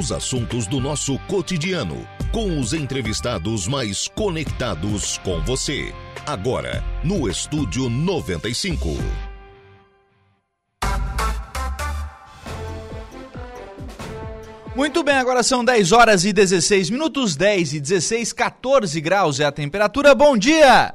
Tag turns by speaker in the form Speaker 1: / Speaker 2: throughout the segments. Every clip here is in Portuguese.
Speaker 1: Os assuntos do nosso cotidiano, com os entrevistados mais conectados com você. Agora, no Estúdio 95.
Speaker 2: Muito bem, agora são 10 horas e 16 minutos, 10 e 16, 14 graus é a temperatura. Bom dia!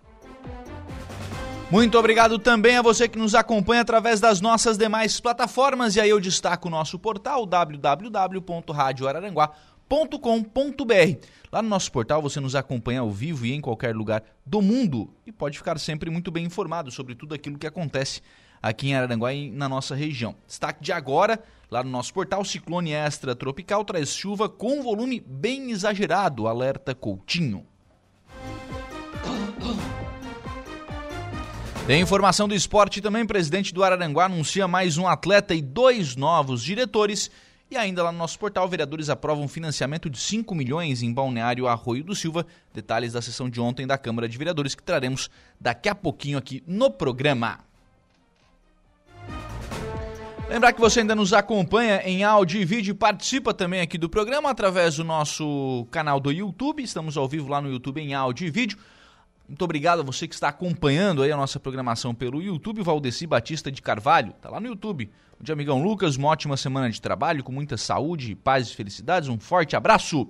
Speaker 2: Muito obrigado também a você que nos acompanha através das nossas demais plataformas. E aí eu destaco o nosso portal www.radioararanguá.com.br. Lá no nosso portal você nos acompanha ao vivo e em qualquer lugar do mundo e pode ficar sempre muito bem informado sobre tudo aquilo que acontece aqui em Araranguá e na nossa região. Destaque de agora, lá no nosso portal, ciclone extra tropical traz chuva com volume bem exagerado, alerta Coutinho. Tem informação do esporte também. Presidente do Araranguá anuncia mais um atleta e dois novos diretores. E ainda lá no nosso portal, vereadores aprovam financiamento de 5 milhões em Balneário Arroio do Silva. Detalhes da sessão de ontem da Câmara de Vereadores que traremos daqui a pouquinho aqui no programa. Lembrar que você ainda nos acompanha em áudio e vídeo, participa também aqui do programa através do nosso canal do YouTube. Estamos ao vivo lá no YouTube em áudio e vídeo. Muito obrigado a você que está acompanhando aí a nossa programação pelo YouTube. Valdeci Batista de Carvalho, tá lá no YouTube. Bom dia, amigão Lucas. Uma ótima semana de trabalho, com muita saúde, paz e felicidades. Um forte abraço.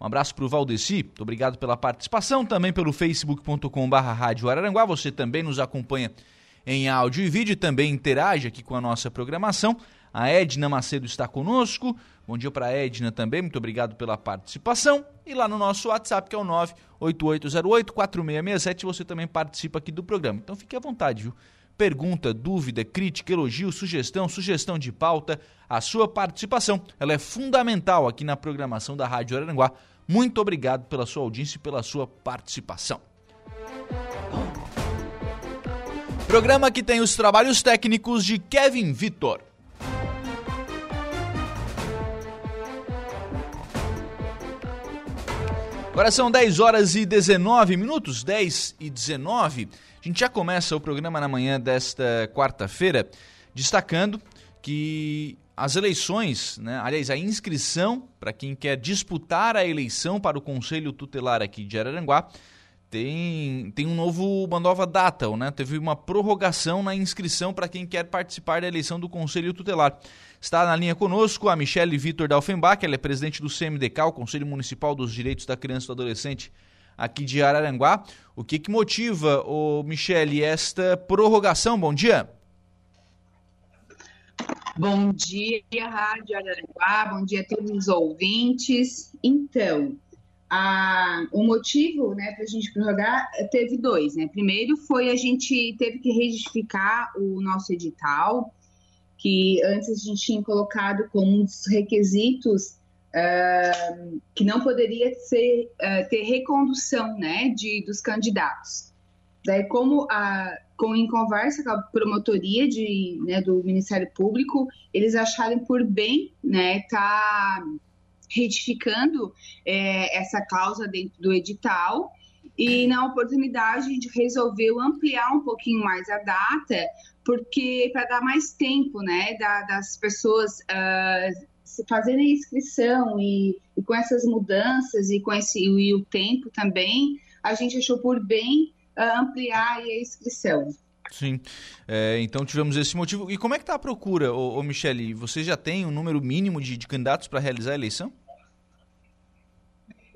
Speaker 2: Um abraço para o Valdeci. Muito obrigado pela participação. Também pelo facebook.com.br Rádio Araranguá. Você também nos acompanha em áudio e vídeo. Também interage aqui com a nossa programação. A Edna Macedo está conosco. Bom dia para Edna também, muito obrigado pela participação. E lá no nosso WhatsApp, que é o 98808-4667, você também participa aqui do programa. Então fique à vontade, viu? Pergunta, dúvida, crítica, elogio, sugestão, sugestão de pauta, a sua participação, ela é fundamental aqui na programação da Rádio Aranguá. Muito obrigado pela sua audiência e pela sua participação. Programa que tem os trabalhos técnicos de Kevin Vitor. Agora são 10 horas e 19 minutos, 10 e 19. A gente já começa o programa na manhã desta quarta-feira destacando que as eleições, né, aliás, a inscrição para quem quer disputar a eleição para o Conselho Tutelar aqui de Araranguá tem, tem um novo, uma nova data, né? Teve uma prorrogação na inscrição para quem quer participar da eleição do Conselho Tutelar. Está na linha conosco a Michele Vitor Dalfenbach, ela é presidente do CMDK, o Conselho Municipal dos Direitos da Criança e do Adolescente aqui de Araranguá. O que, que motiva, ô Michele, esta prorrogação? Bom dia.
Speaker 3: Bom dia, Rádio Araranguá, bom dia a todos os ouvintes. Então, a, o motivo né, para a gente prorrogar teve dois. Né? Primeiro foi a gente teve que regificar o nosso edital, que antes a gente tinha colocado como um dos requisitos uh, que não poderia ser, uh, ter recondução né, de, dos candidatos. Daí, como a, com, em conversa com a promotoria de, né, do Ministério Público, eles acharam por bem né, tá retificando é, essa cláusula dentro do edital. E na oportunidade a gente resolveu ampliar um pouquinho mais a data, porque para dar mais tempo, né, da, das pessoas uh, fazerem a inscrição e, e, com essas mudanças e com esse e o tempo também, a gente achou por bem uh, ampliar a inscrição.
Speaker 2: Sim. É, então tivemos esse motivo. E como é que está a procura, ô, ô Michele? Você já tem um número mínimo de, de candidatos para realizar a eleição?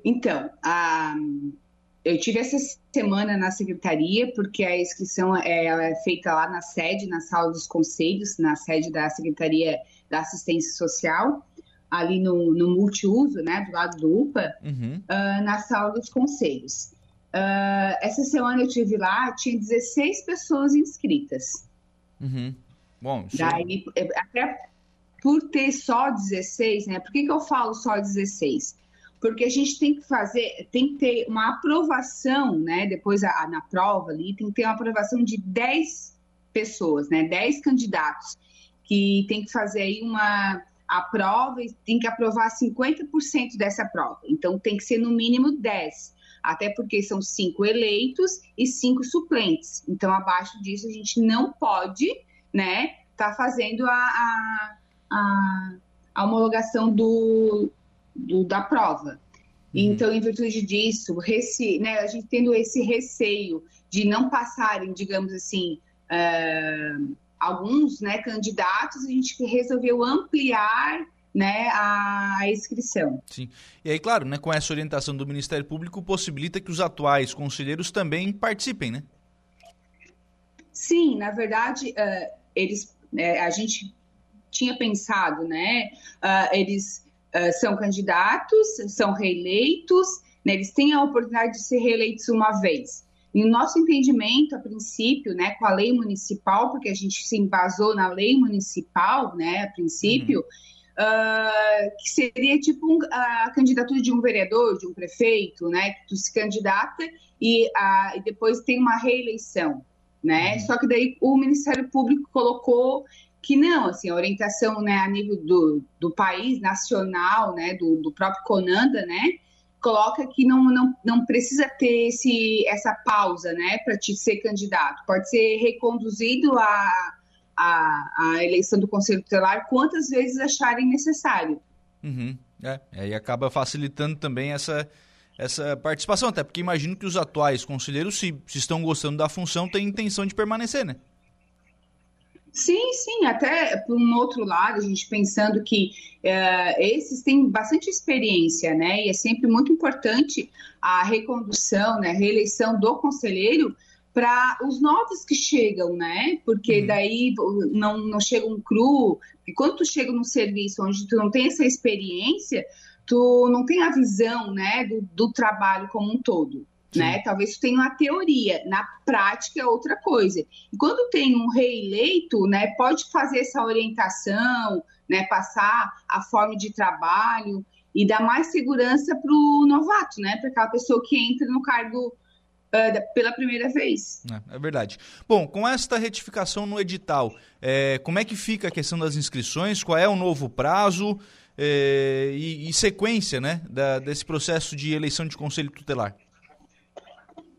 Speaker 3: Então, a, eu tive essa semana na secretaria, porque a inscrição é, ela é feita lá na sede, na sala dos conselhos, na sede da Secretaria da Assistência Social, ali no, no multiuso, né, do lado do UPA, uhum. uh, na sala dos conselhos. Uh, essa semana eu tive lá, tinha 16 pessoas inscritas.
Speaker 2: Uhum. Bom,
Speaker 3: Daí, até por ter só 16, né? Por que, que eu falo só 16? Porque a gente tem que fazer, tem que ter uma aprovação, né? Depois a, na prova ali, tem que ter uma aprovação de 10 pessoas, né? 10 candidatos que tem que fazer aí uma a prova e tem que aprovar 50% dessa prova. Então tem que ser no mínimo 10, até porque são cinco eleitos e cinco suplentes. Então abaixo disso a gente não pode, né, tá fazendo a, a, a, a homologação do, do, da prova. Uhum. Então, em virtude disso, rece, né, a gente tendo esse receio de não passarem, digamos assim, uh, alguns né, candidatos, a gente resolveu ampliar né, a, inscrição.
Speaker 2: Sim. E aí, claro, né, com essa orientação do Ministério Público, possibilita que os atuais conselheiros também participem, né?
Speaker 3: Sim, na verdade, uh, eles, uh, a gente tinha pensado, né, eles uh, são candidatos, são reeleitos, né, eles têm a oportunidade de ser reeleitos uma vez. E o nosso entendimento, a princípio, né, com a lei municipal, porque a gente se embasou na lei municipal, né, a princípio, uhum. uh, que seria tipo um, a candidatura de um vereador, de um prefeito, né, que tu se candidata e, uh, e depois tem uma reeleição, né? Uhum. Só que daí o Ministério Público colocou que não, assim, a orientação, né, a nível do, do país, nacional, né, do, do próprio Conanda, né, coloca que não, não, não precisa ter esse, essa pausa, né, para te ser candidato. Pode ser reconduzido a, a, a eleição do Conselho Tutelar quantas vezes acharem necessário.
Speaker 2: Uhum. É, aí acaba facilitando também essa, essa participação, até porque imagino que os atuais conselheiros, se, se estão gostando da função, têm intenção de permanecer, né?
Speaker 3: Sim, sim, até por um outro lado, a gente pensando que uh, esses têm bastante experiência, né? E é sempre muito importante a recondução, né, a reeleição do conselheiro para os novos que chegam, né? Porque uhum. daí não, não chegam cru. E quando tu chega num serviço onde tu não tem essa experiência, tu não tem a visão, né, do, do trabalho como um todo né? Talvez tu tenha uma teoria, na prática é outra coisa. E quando tem um reeleito, né, pode fazer essa orientação, né, passar a forma de trabalho e dar mais segurança para o novato, né, para aquela pessoa que entra no cargo uh, pela primeira vez.
Speaker 2: É, é, verdade. Bom, com esta retificação no edital, é, como é que fica a questão das inscrições? Qual é o novo prazo é, e, e, sequência, né, da, desse processo de eleição de conselho tutelar?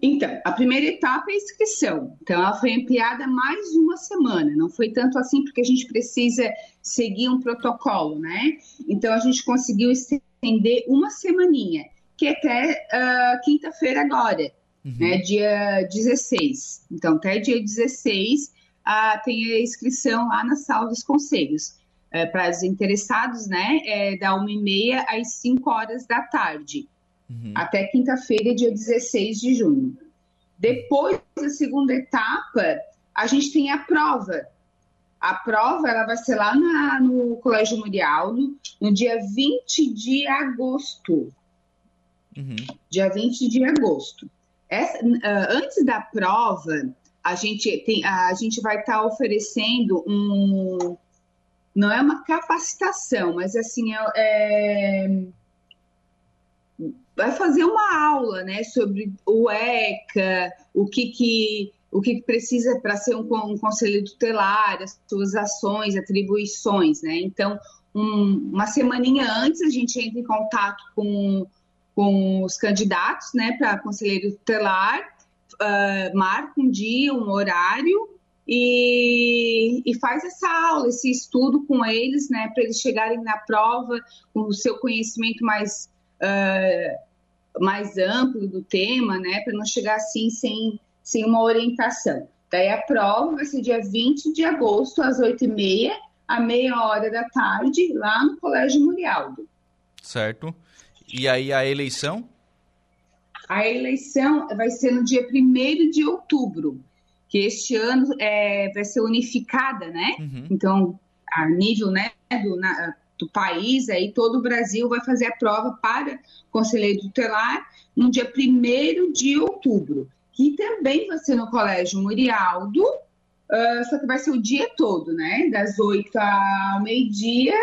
Speaker 3: Então, a primeira etapa é a inscrição. Então, ela foi ampliada mais uma semana. Não foi tanto assim porque a gente precisa seguir um protocolo, né? Então, a gente conseguiu estender uma semaninha, que é até uh, quinta-feira agora, uhum. né? Dia 16. Então, até dia 16 uh, tem a inscrição lá na sala dos conselhos. Uh, para os interessados, né? É da 1h30 às 5 horas da tarde uhum. até quinta-feira, dia 16 de junho. Depois da segunda etapa, a gente tem a prova. A prova ela vai ser lá na, no Colégio Murialdo, no dia 20 de agosto. Uhum. Dia 20 de agosto. Essa, uh, antes da prova, a gente, tem, a gente vai estar tá oferecendo um. Não é uma capacitação, mas assim, é, é vai fazer uma aula, né, sobre o ECA, o que que o que precisa para ser um, um conselho tutelar, as suas ações, atribuições, né? Então, um, uma semaninha antes a gente entra em contato com, com os candidatos, né, para conselheiro tutelar, uh, marca um dia, um horário e, e, faz essa aula, esse estudo com eles, né, para eles chegarem na prova com o seu conhecimento mais uh, mais amplo do tema, né, para não chegar assim sem, sem uma orientação. Daí a prova vai ser dia 20 de agosto, às 8h30, à meia hora da tarde, lá no Colégio Murialdo.
Speaker 2: Certo. E aí a eleição?
Speaker 3: A eleição vai ser no dia 1 de outubro, que este ano é, vai ser unificada, né? Uhum. Então, a nível né, do, na, do país, aí todo o Brasil vai fazer a prova para conselheiro tutelar no dia 1 de outubro, que também vai ser no Colégio Murialdo, uh, só que vai ser o dia todo, né? Das 8 ao meio-dia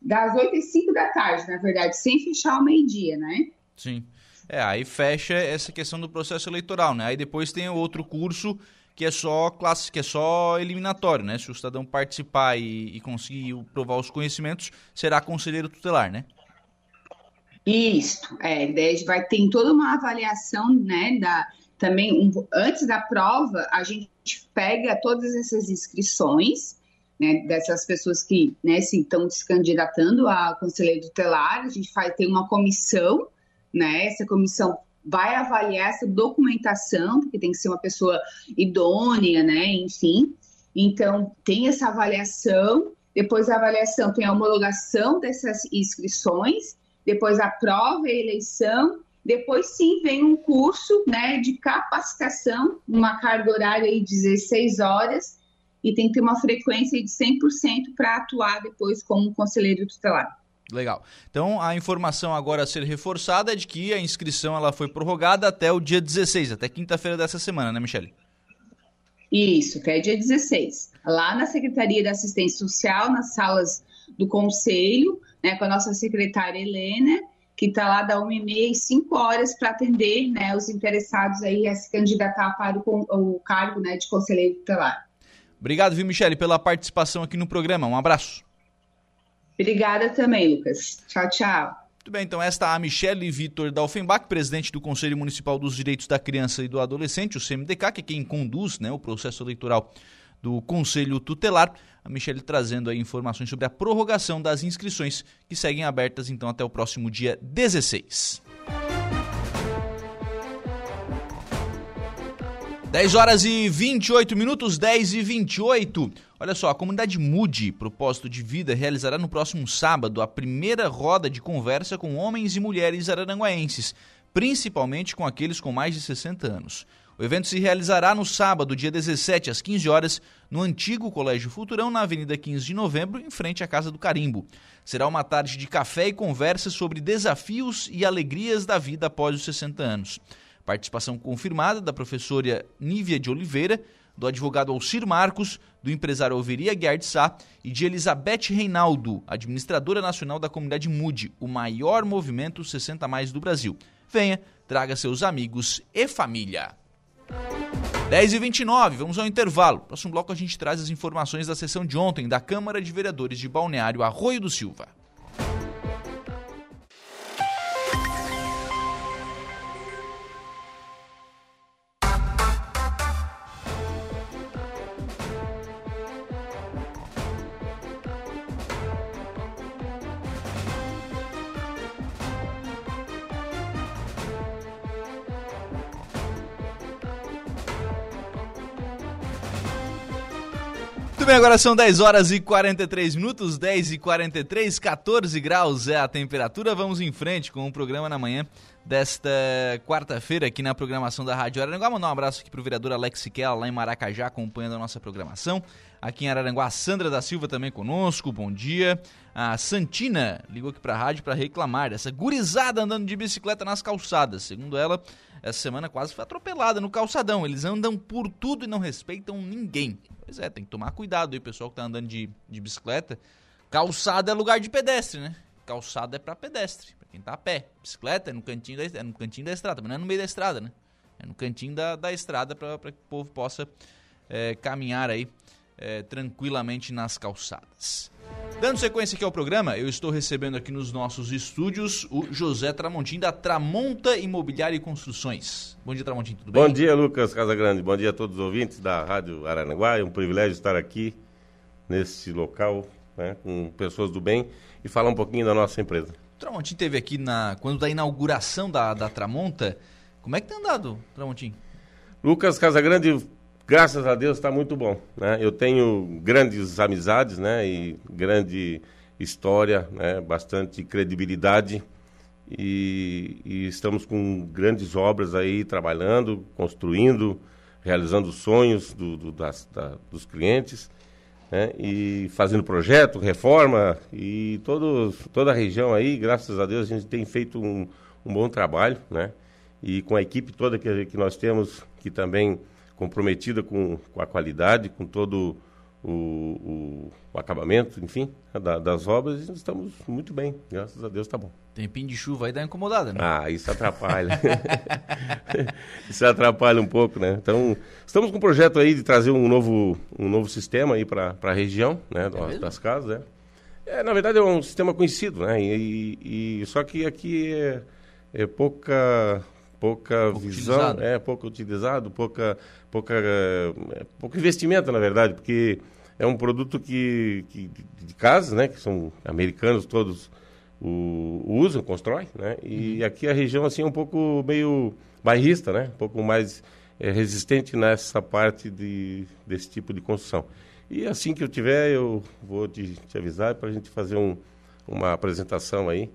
Speaker 3: das 8 às 5 da tarde, na verdade, sem fechar ao meio-dia, né?
Speaker 2: Sim. É, aí fecha essa questão do processo eleitoral, né? Aí depois tem outro curso que é só classe, que é só eliminatório, né? Se o cidadão participar e, e conseguir provar os conhecimentos, será conselheiro tutelar, né?
Speaker 3: Isso, é, vai ter toda uma avaliação, né, da, também um, antes da prova, a gente pega todas essas inscrições, né, dessas pessoas que, né, se estão se candidatando a conselheiro tutelar, a gente vai ter uma comissão, né, essa comissão vai avaliar essa documentação, porque tem que ser uma pessoa idônea, né, enfim, então tem essa avaliação, depois da avaliação tem a homologação dessas inscrições, depois a prova e a eleição, depois sim vem um curso né, de capacitação, uma carga horária de 16 horas, e tem que ter uma frequência de 100% para atuar depois como conselheiro tutelar.
Speaker 2: Legal. Então a informação agora a ser reforçada é de que a inscrição ela foi prorrogada até o dia 16, até quinta-feira dessa semana, né, Michele?
Speaker 3: Isso, até dia 16. Lá na Secretaria da Assistência Social, nas salas do Conselho, né, com a nossa secretária Helena, que está lá da 1h30 e 5 horas para atender né, os interessados aí a se candidatar para o, o cargo né, de conselheiro tutelar.
Speaker 2: Obrigado, viu, Michele, pela participação aqui no programa. Um abraço.
Speaker 3: Obrigada também, Lucas. Tchau, tchau.
Speaker 2: Muito bem, então esta é a Michele Vitor Dalfenbach, presidente do Conselho Municipal dos Direitos da Criança e do Adolescente, o CMDK, que é quem conduz né, o processo eleitoral do Conselho Tutelar. A Michelle trazendo aí informações sobre a prorrogação das inscrições que seguem abertas então até o próximo dia 16. 10 horas e 28 minutos, 10 e 28. Olha só, a comunidade Mude, propósito de vida, realizará no próximo sábado a primeira roda de conversa com homens e mulheres araranguaenses, principalmente com aqueles com mais de 60 anos. O evento se realizará no sábado, dia 17, às 15 horas, no antigo Colégio Futurão, na Avenida 15 de Novembro, em frente à Casa do Carimbo. Será uma tarde de café e conversa sobre desafios e alegrias da vida após os 60 anos. Participação confirmada da professora Nívia de Oliveira, do advogado Alcir Marcos, do empresário Alveria Guiar Sá e de Elizabeth Reinaldo, administradora nacional da comunidade MUD, o maior movimento 60 mais do Brasil. Venha, traga seus amigos e família. 10 e 29 vamos ao intervalo. Próximo bloco a gente traz as informações da sessão de ontem da Câmara de Vereadores de Balneário Arroio do Silva. Bem, agora são 10 horas e 43 minutos, 10 e 43, 14 graus é a temperatura. Vamos em frente com o programa na manhã desta quarta-feira aqui na programação da Rádio Araranguá. Mandar um abraço aqui pro vereador Alex Siquela, lá em Maracajá, acompanhando a nossa programação. Aqui em Araranguá, a Sandra da Silva também conosco, bom dia. A Santina ligou aqui pra rádio para reclamar dessa gurizada andando de bicicleta nas calçadas. Segundo ela, essa semana quase foi atropelada no calçadão. Eles andam por tudo e não respeitam ninguém. Pois é, tem que tomar cuidado aí, pessoal que tá andando de, de bicicleta. Calçada é lugar de pedestre, né? Calçada é para pedestre, para quem tá a pé. Bicicleta é no cantinho da, é no cantinho da estrada, mas não é no meio da estrada, né? É no cantinho da, da estrada para que o povo possa é, caminhar aí é, tranquilamente nas calçadas. Dando sequência aqui ao programa, eu estou recebendo aqui nos nossos estúdios o José Tramontim da Tramonta Imobiliária e Construções. Bom dia, Tramontim, tudo bem?
Speaker 4: Bom dia, Lucas Casagrande. Bom dia a todos os ouvintes da Rádio Aranaguá. É um privilégio estar aqui nesse local né, com pessoas do bem e falar um pouquinho da nossa empresa.
Speaker 2: O Tramontim teve aqui na quando da inauguração da, da Tramonta. Como é que tem andado, Tramontim?
Speaker 4: Lucas Casagrande graças a Deus está muito bom. Né? Eu tenho grandes amizades né? e grande história, né? bastante credibilidade e, e, estamos com grandes obras aí trabalhando, construindo, realizando sonhos do, do, das, da, dos clientes né? e fazendo projeto, reforma e todo, toda a região aí, graças a Deus, a gente tem feito um, um bom trabalho, né? E com a equipe toda que, que nós temos, que também comprometida com, com a qualidade, com todo o, o, o acabamento, enfim, da, das obras e estamos muito bem. Graças a Deus está bom.
Speaker 2: Tempinho de chuva aí dá incomodada, né?
Speaker 4: Ah, isso atrapalha. isso atrapalha um pouco, né? Então, estamos com um projeto aí de trazer um novo, um novo sistema aí para a região, né? É das casas, né? É, na verdade é um sistema conhecido, né? E, e, e só que aqui é, é pouca pouca pouco visão, utilizado. é pouco utilizado, pouca pouca é, pouco investimento, na verdade, porque é um produto que, que de casa, né? Que são americanos todos o, usam, constroem, né? E uhum. aqui a região assim é um pouco meio bairrista, né? Um pouco mais é, resistente nessa parte de, desse tipo de construção. E assim que eu tiver, eu vou te, te avisar para a gente fazer um, uma apresentação aí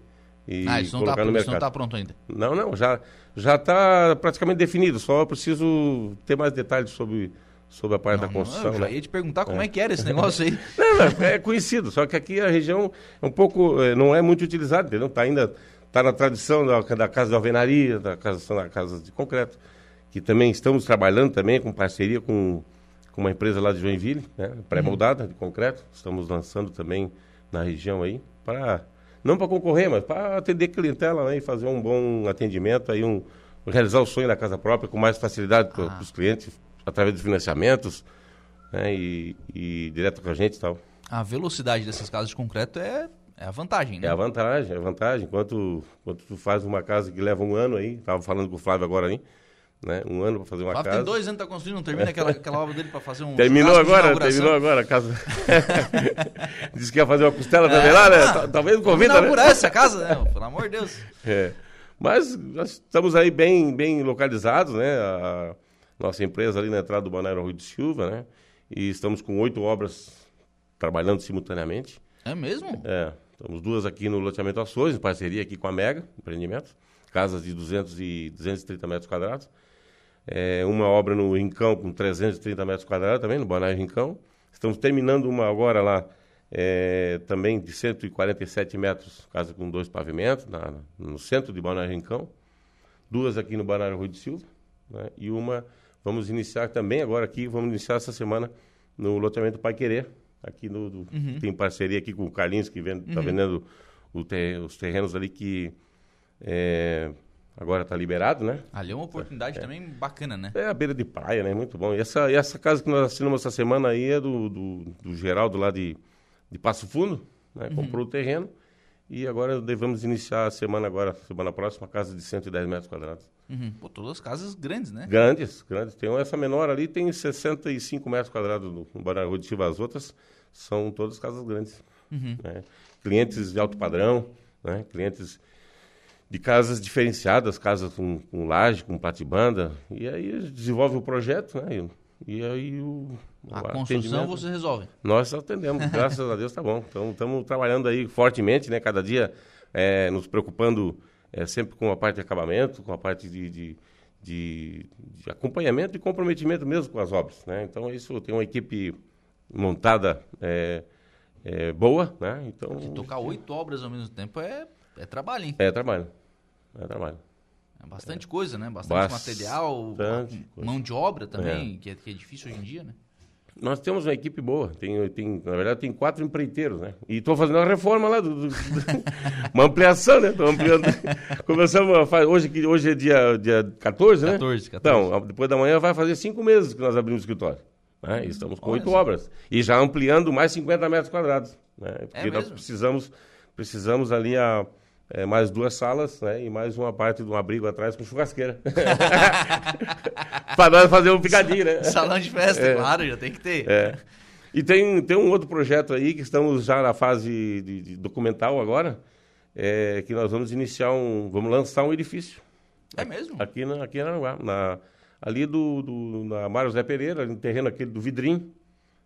Speaker 4: e ah, isso
Speaker 2: não
Speaker 4: colocar
Speaker 2: tá,
Speaker 4: no mercado. Isso
Speaker 2: não está pronto ainda?
Speaker 4: Não, não, já já está praticamente definido. Só preciso ter mais detalhes sobre sobre a parte não, da construção. Não, eu
Speaker 2: já
Speaker 4: né?
Speaker 2: ia te perguntar como é. é que era esse negócio aí.
Speaker 4: não, não, é conhecido, só que aqui a região é um pouco, eh, não é muito utilizada, entendeu? Está ainda, está na tradição da, da casa de alvenaria, da casa, da casa de concreto, que também estamos trabalhando também com parceria com, com uma empresa lá de Joinville, né? pré-moldada uhum. de concreto, estamos lançando também na região aí, para, não para concorrer, mas para atender clientela né? e fazer um bom atendimento, aí um, realizar o sonho da casa própria com mais facilidade para ah. os clientes, através dos financiamentos, né, e, e direto com a gente e tal.
Speaker 2: A velocidade dessas casas de concreto é, é a vantagem, né?
Speaker 4: É a vantagem, é a vantagem. Enquanto, enquanto tu faz uma casa que leva um ano aí, estava falando com o Flávio agora aí, né? Um ano para fazer uma Flávio casa.
Speaker 2: tem dois anos que tá construindo, não termina aquela, aquela obra dele para fazer um.
Speaker 4: Terminou agora, terminou agora a casa. Disse que ia fazer uma costela é, também lá, né? Talvez não convida,
Speaker 2: né? essa casa, né? Pelo amor de Deus.
Speaker 4: É. Mas nós estamos aí bem, bem localizados, né? A, nossa empresa ali na entrada do Balneário Rui de Silva, né? E estamos com oito obras trabalhando simultaneamente.
Speaker 2: É mesmo?
Speaker 4: É. Temos duas aqui no loteamento Açores, em parceria aqui com a Mega Empreendimentos, casas de 200 e 230 metros quadrados. É, uma obra no Rincão com 330 metros quadrados também, no Balneário Rincão. Estamos terminando uma agora lá, é, também de 147 metros, casa com dois pavimentos, na, no centro de Balneário Rincão. Duas aqui no Balneário Rui de Silva, né? e uma Vamos iniciar também agora aqui, vamos iniciar essa semana no loteamento Pai Querer, aqui no, do, uhum. tem parceria aqui com o Carlinhos que está uhum. vendendo ter, os terrenos ali que é, agora está liberado, né?
Speaker 2: Ali é uma oportunidade é. também bacana, né?
Speaker 4: É a beira de praia, né? Muito bom. E essa, e essa casa que nós assinamos essa semana aí é do, do, do Geraldo lá de, de Passo Fundo, né? Uhum. Comprou o terreno e agora devemos iniciar a semana agora, semana próxima, casa de 110 metros quadrados.
Speaker 2: Uhum. Pô, todas casas grandes, né?
Speaker 4: Grandes, grandes. Tem essa menor ali, tem 65 metros quadrados no, no Barão de Silva. As outras são todas casas grandes. Uhum. Né? Clientes de alto padrão, né? clientes de casas diferenciadas, casas com, com laje, com platibanda. E aí desenvolve o projeto, né? E, e aí o.
Speaker 2: A construção você resolve.
Speaker 4: Nós atendemos, graças a Deus tá bom. Então estamos trabalhando aí fortemente, né? Cada dia é, nos preocupando é, sempre com a parte de acabamento, com a parte de, de, de, de acompanhamento e comprometimento mesmo com as obras. Né? Então, isso tem uma equipe montada é, é, boa. Né? Então,
Speaker 2: tocar oito obras ao mesmo tempo é, é trabalho, hein?
Speaker 4: É trabalho. É trabalho.
Speaker 2: É bastante coisa, né? Bastante, bastante material, mão de obra também, é. Que, é, que é difícil hoje em dia, né?
Speaker 4: Nós temos uma equipe boa. Tem, tem, na verdade, tem quatro empreiteiros, né? E estou fazendo uma reforma lá, do, do, uma ampliação, né? Estou ampliando. Começamos a fazer. Hoje, hoje é dia, dia 14, né?
Speaker 2: 14, 14.
Speaker 4: Então, depois da manhã vai fazer cinco meses que nós abrimos o escritório. Né? E estamos com oito obras. E já ampliando mais 50 metros quadrados. Né? Porque é nós precisamos, precisamos ali a é, mais duas salas, né? E mais uma parte de um abrigo atrás com churrasqueira. Para nós fazer um picadinho, né?
Speaker 2: Salão de festa, é. claro, já tem que ter.
Speaker 4: É. E tem, tem um outro projeto aí que estamos já na fase de, de documental agora, é, que nós vamos iniciar um. Vamos lançar um edifício.
Speaker 2: É mesmo?
Speaker 4: Aqui na, aqui na, na ali do, do, na Mário Zé Pereira, no terreno aquele do Vidrim,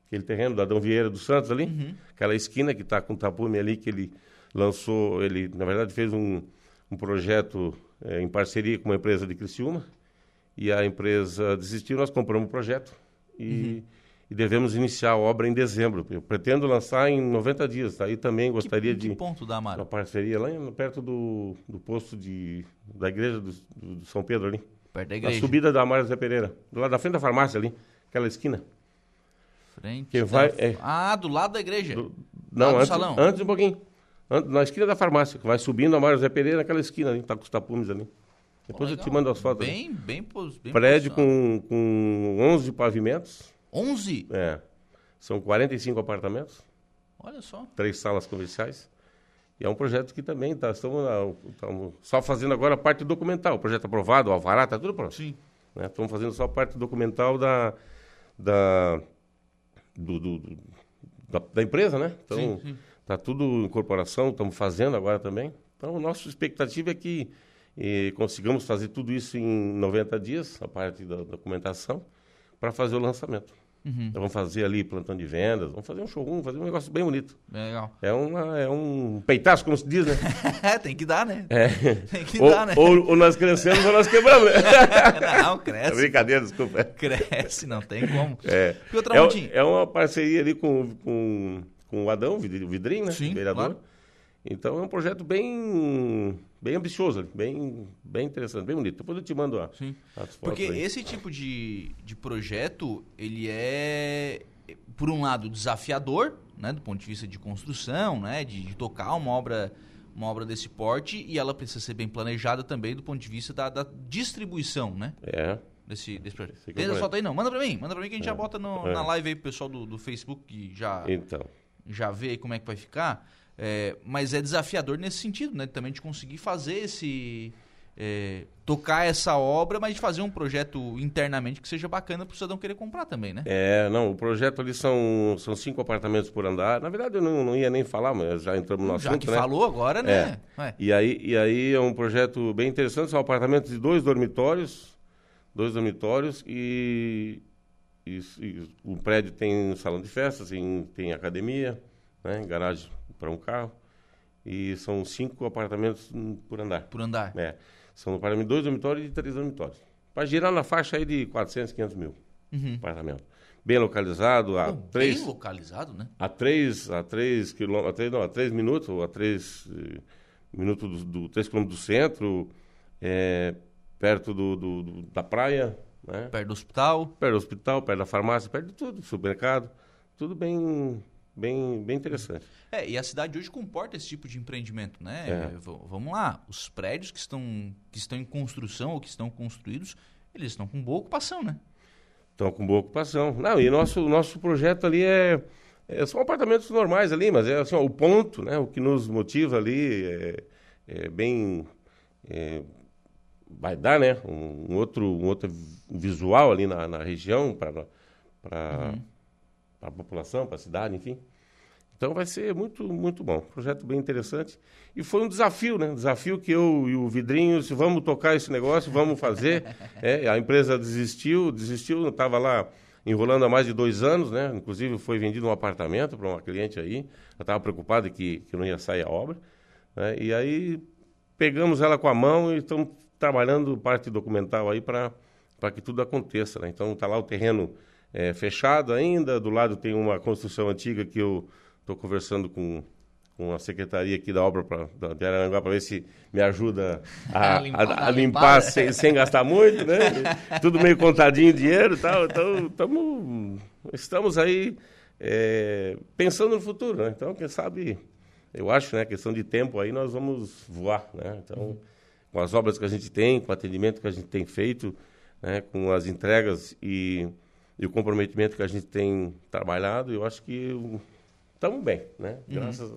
Speaker 4: aquele terreno da Adão Vieira dos Santos ali, uhum. aquela esquina que está com o tapume ali, que ele lançou, ele na verdade fez um, um projeto é, em parceria com uma empresa de Criciúma e a empresa desistiu, nós compramos o projeto e, uhum. e devemos iniciar a obra em dezembro. Eu pretendo lançar em 90 dias, aí também gostaria
Speaker 2: que,
Speaker 4: de...
Speaker 2: Que ponto da Amaro?
Speaker 4: Uma parceria lá em, perto do, do posto de, da igreja do, do São Pedro ali.
Speaker 2: Perto da igreja.
Speaker 4: A subida da Amaro Zé Pereira, do lado da frente da farmácia ali, aquela esquina.
Speaker 2: Frente
Speaker 4: Quem
Speaker 2: da-
Speaker 4: vai é
Speaker 2: Ah, do lado da igreja.
Speaker 4: do- não,
Speaker 2: do
Speaker 4: antes,
Speaker 2: salão.
Speaker 4: antes um pouquinho. Na esquina da farmácia, que vai subindo a Mário Zé Pereira, naquela esquina ali, tá com os tapumes ali. Depois eu te mando as fotos. ali.
Speaker 2: Bem, bem, pos- bem
Speaker 4: Prédio
Speaker 2: posicionado.
Speaker 4: com, com 11 pavimentos,
Speaker 2: 11?
Speaker 4: é, são 45 apartamentos,
Speaker 2: Olha só.
Speaker 4: três salas comerciais. E é um projeto que também tá, estamos, estamos só fazendo agora a parte documental. O projeto aprovado, o alvará, está tudo pronto.
Speaker 2: Sim.
Speaker 4: né? Estamos fazendo só a parte documental da, da, do, do- do- da, da empresa, né? Então,
Speaker 2: Sim, sim.
Speaker 4: Está tudo em corporação, estamos fazendo agora também. Então, a nossa expectativa é que eh, consigamos fazer tudo isso em 90 dias, a parte da documentação, para fazer o lançamento.
Speaker 2: Uhum.
Speaker 4: Então, vamos fazer ali plantão de vendas, vamos fazer um showroom, fazer um negócio bem bonito.
Speaker 2: Legal.
Speaker 4: É, uma, é um peitaço, como se diz, né?
Speaker 2: Tem que dar, né?
Speaker 4: É.
Speaker 2: Tem que
Speaker 4: ou,
Speaker 2: dar, né?
Speaker 4: ou, ou nós crescemos ou nós quebramos, né?
Speaker 2: Não,
Speaker 4: É
Speaker 2: cresce.
Speaker 4: brincadeira, desculpa.
Speaker 2: Cresce, não tem como.
Speaker 4: É,
Speaker 2: E outra
Speaker 4: é, é uma parceria ali com, com, com o Adão, o Vidri- o Vidrinho, né?
Speaker 2: Sim,
Speaker 4: vereador.
Speaker 2: claro.
Speaker 4: Então é um projeto bem, bem ambicioso, bem, bem interessante, bem bonito. Depois eu te mando a,
Speaker 2: Sim.
Speaker 4: as fotos
Speaker 2: Porque
Speaker 4: aí.
Speaker 2: esse tipo de, de projeto, ele é, por um lado, desafiador, né, do ponto de vista de construção, né, de, de tocar uma obra, uma obra desse porte, e ela precisa ser bem planejada também do ponto de vista da, da distribuição, né,
Speaker 4: É,
Speaker 2: desse, desse projeto. Tem essa
Speaker 4: vou-
Speaker 2: foto aí não, manda pra mim, manda pra mim que a gente já bota no-
Speaker 4: É.
Speaker 2: na live aí pro pessoal do, do Facebook que já,
Speaker 4: então.
Speaker 2: Já vê aí como é que vai ficar. É, mas é desafiador nesse sentido, né? Também de conseguir fazer esse. é, tocar essa obra, mas de fazer um projeto internamente que seja bacana para o cidadão querer comprar também, né?
Speaker 4: É, não, o projeto ali são, são cinco apartamentos por andar. Na verdade, eu não, não ia nem falar, mas já entramos no
Speaker 2: Já
Speaker 4: assunto,
Speaker 2: que
Speaker 4: né?
Speaker 2: falou agora, né? Ué,
Speaker 4: E aí, e aí é um projeto bem interessante, são apartamentos de dois dormitórios, dois dormitórios e, e, e o prédio tem salão de festas, tem, tem academia, né, garagem para um carro e são cinco apartamentos hum, por andar.
Speaker 2: por andar.
Speaker 4: É, são apartamentos, dois dormitórios e três dormitórios. Para girar na faixa aí de 400, 500 mil
Speaker 2: Uhum.
Speaker 4: apartamento. Bem localizado, a
Speaker 2: Pô,
Speaker 4: três,
Speaker 2: Bem localizado, né?
Speaker 4: a três, a três quilômetros, a três, não, a três minutos, ou a três eh, minutos do, do três quilômetros do centro, é, perto do, do- do- da praia, né?
Speaker 2: Perto do hospital.
Speaker 4: perto do hospital, perto da farmácia, perto de tudo, supermercado, tudo bem, bem, bem interessante.
Speaker 2: É, e a cidade hoje comporta esse tipo de empreendimento, né?
Speaker 4: É.
Speaker 2: Vamos lá, os prédios que estão, que estão em construção ou que estão construídos, eles estão com boa ocupação, né?
Speaker 4: Estão com boa ocupação. Não, e nosso nosso projeto ali é, é- são apartamentos normais ali, mas é assim, ó, o ponto, né? O que nos motiva ali é, é bem é, vai dar, né? Um, um outro um outro visual ali na, na região para para a população, para a cidade, enfim. Então vai ser muito muito bom, projeto bem interessante e foi um desafio, né? Desafio que eu e o Vidrinho, se vamos tocar esse negócio, vamos fazer. É, a empresa desistiu, desistiu, estava lá enrolando há mais de dois anos, né? Inclusive foi vendido um apartamento para uma cliente aí, eu estava preocupado que, que não ia sair a obra, né? E aí pegamos ela com a mão e estamos trabalhando parte documental aí para que tudo aconteça, né? Então tá lá o terreno é, fechado ainda, do lado tem uma construção antiga que eu estou conversando com, com a secretaria aqui da obra pra, da, de Araranguá para ver se me ajuda a,
Speaker 2: A limpar,
Speaker 4: a- a
Speaker 2: uma
Speaker 4: limpar sem, sem gastar muito, né? Tudo meio contadinho dinheiro e tal. Então, tamo, estamos aí é, pensando no futuro, né? Então, quem sabe, eu acho, né? Questão de tempo aí, nós vamos voar, né? Então, com as obras que a gente tem, com o atendimento que a gente tem feito, né? com as entregas e, e o comprometimento que a gente tem trabalhado, eu acho que estamos bem, né? Graças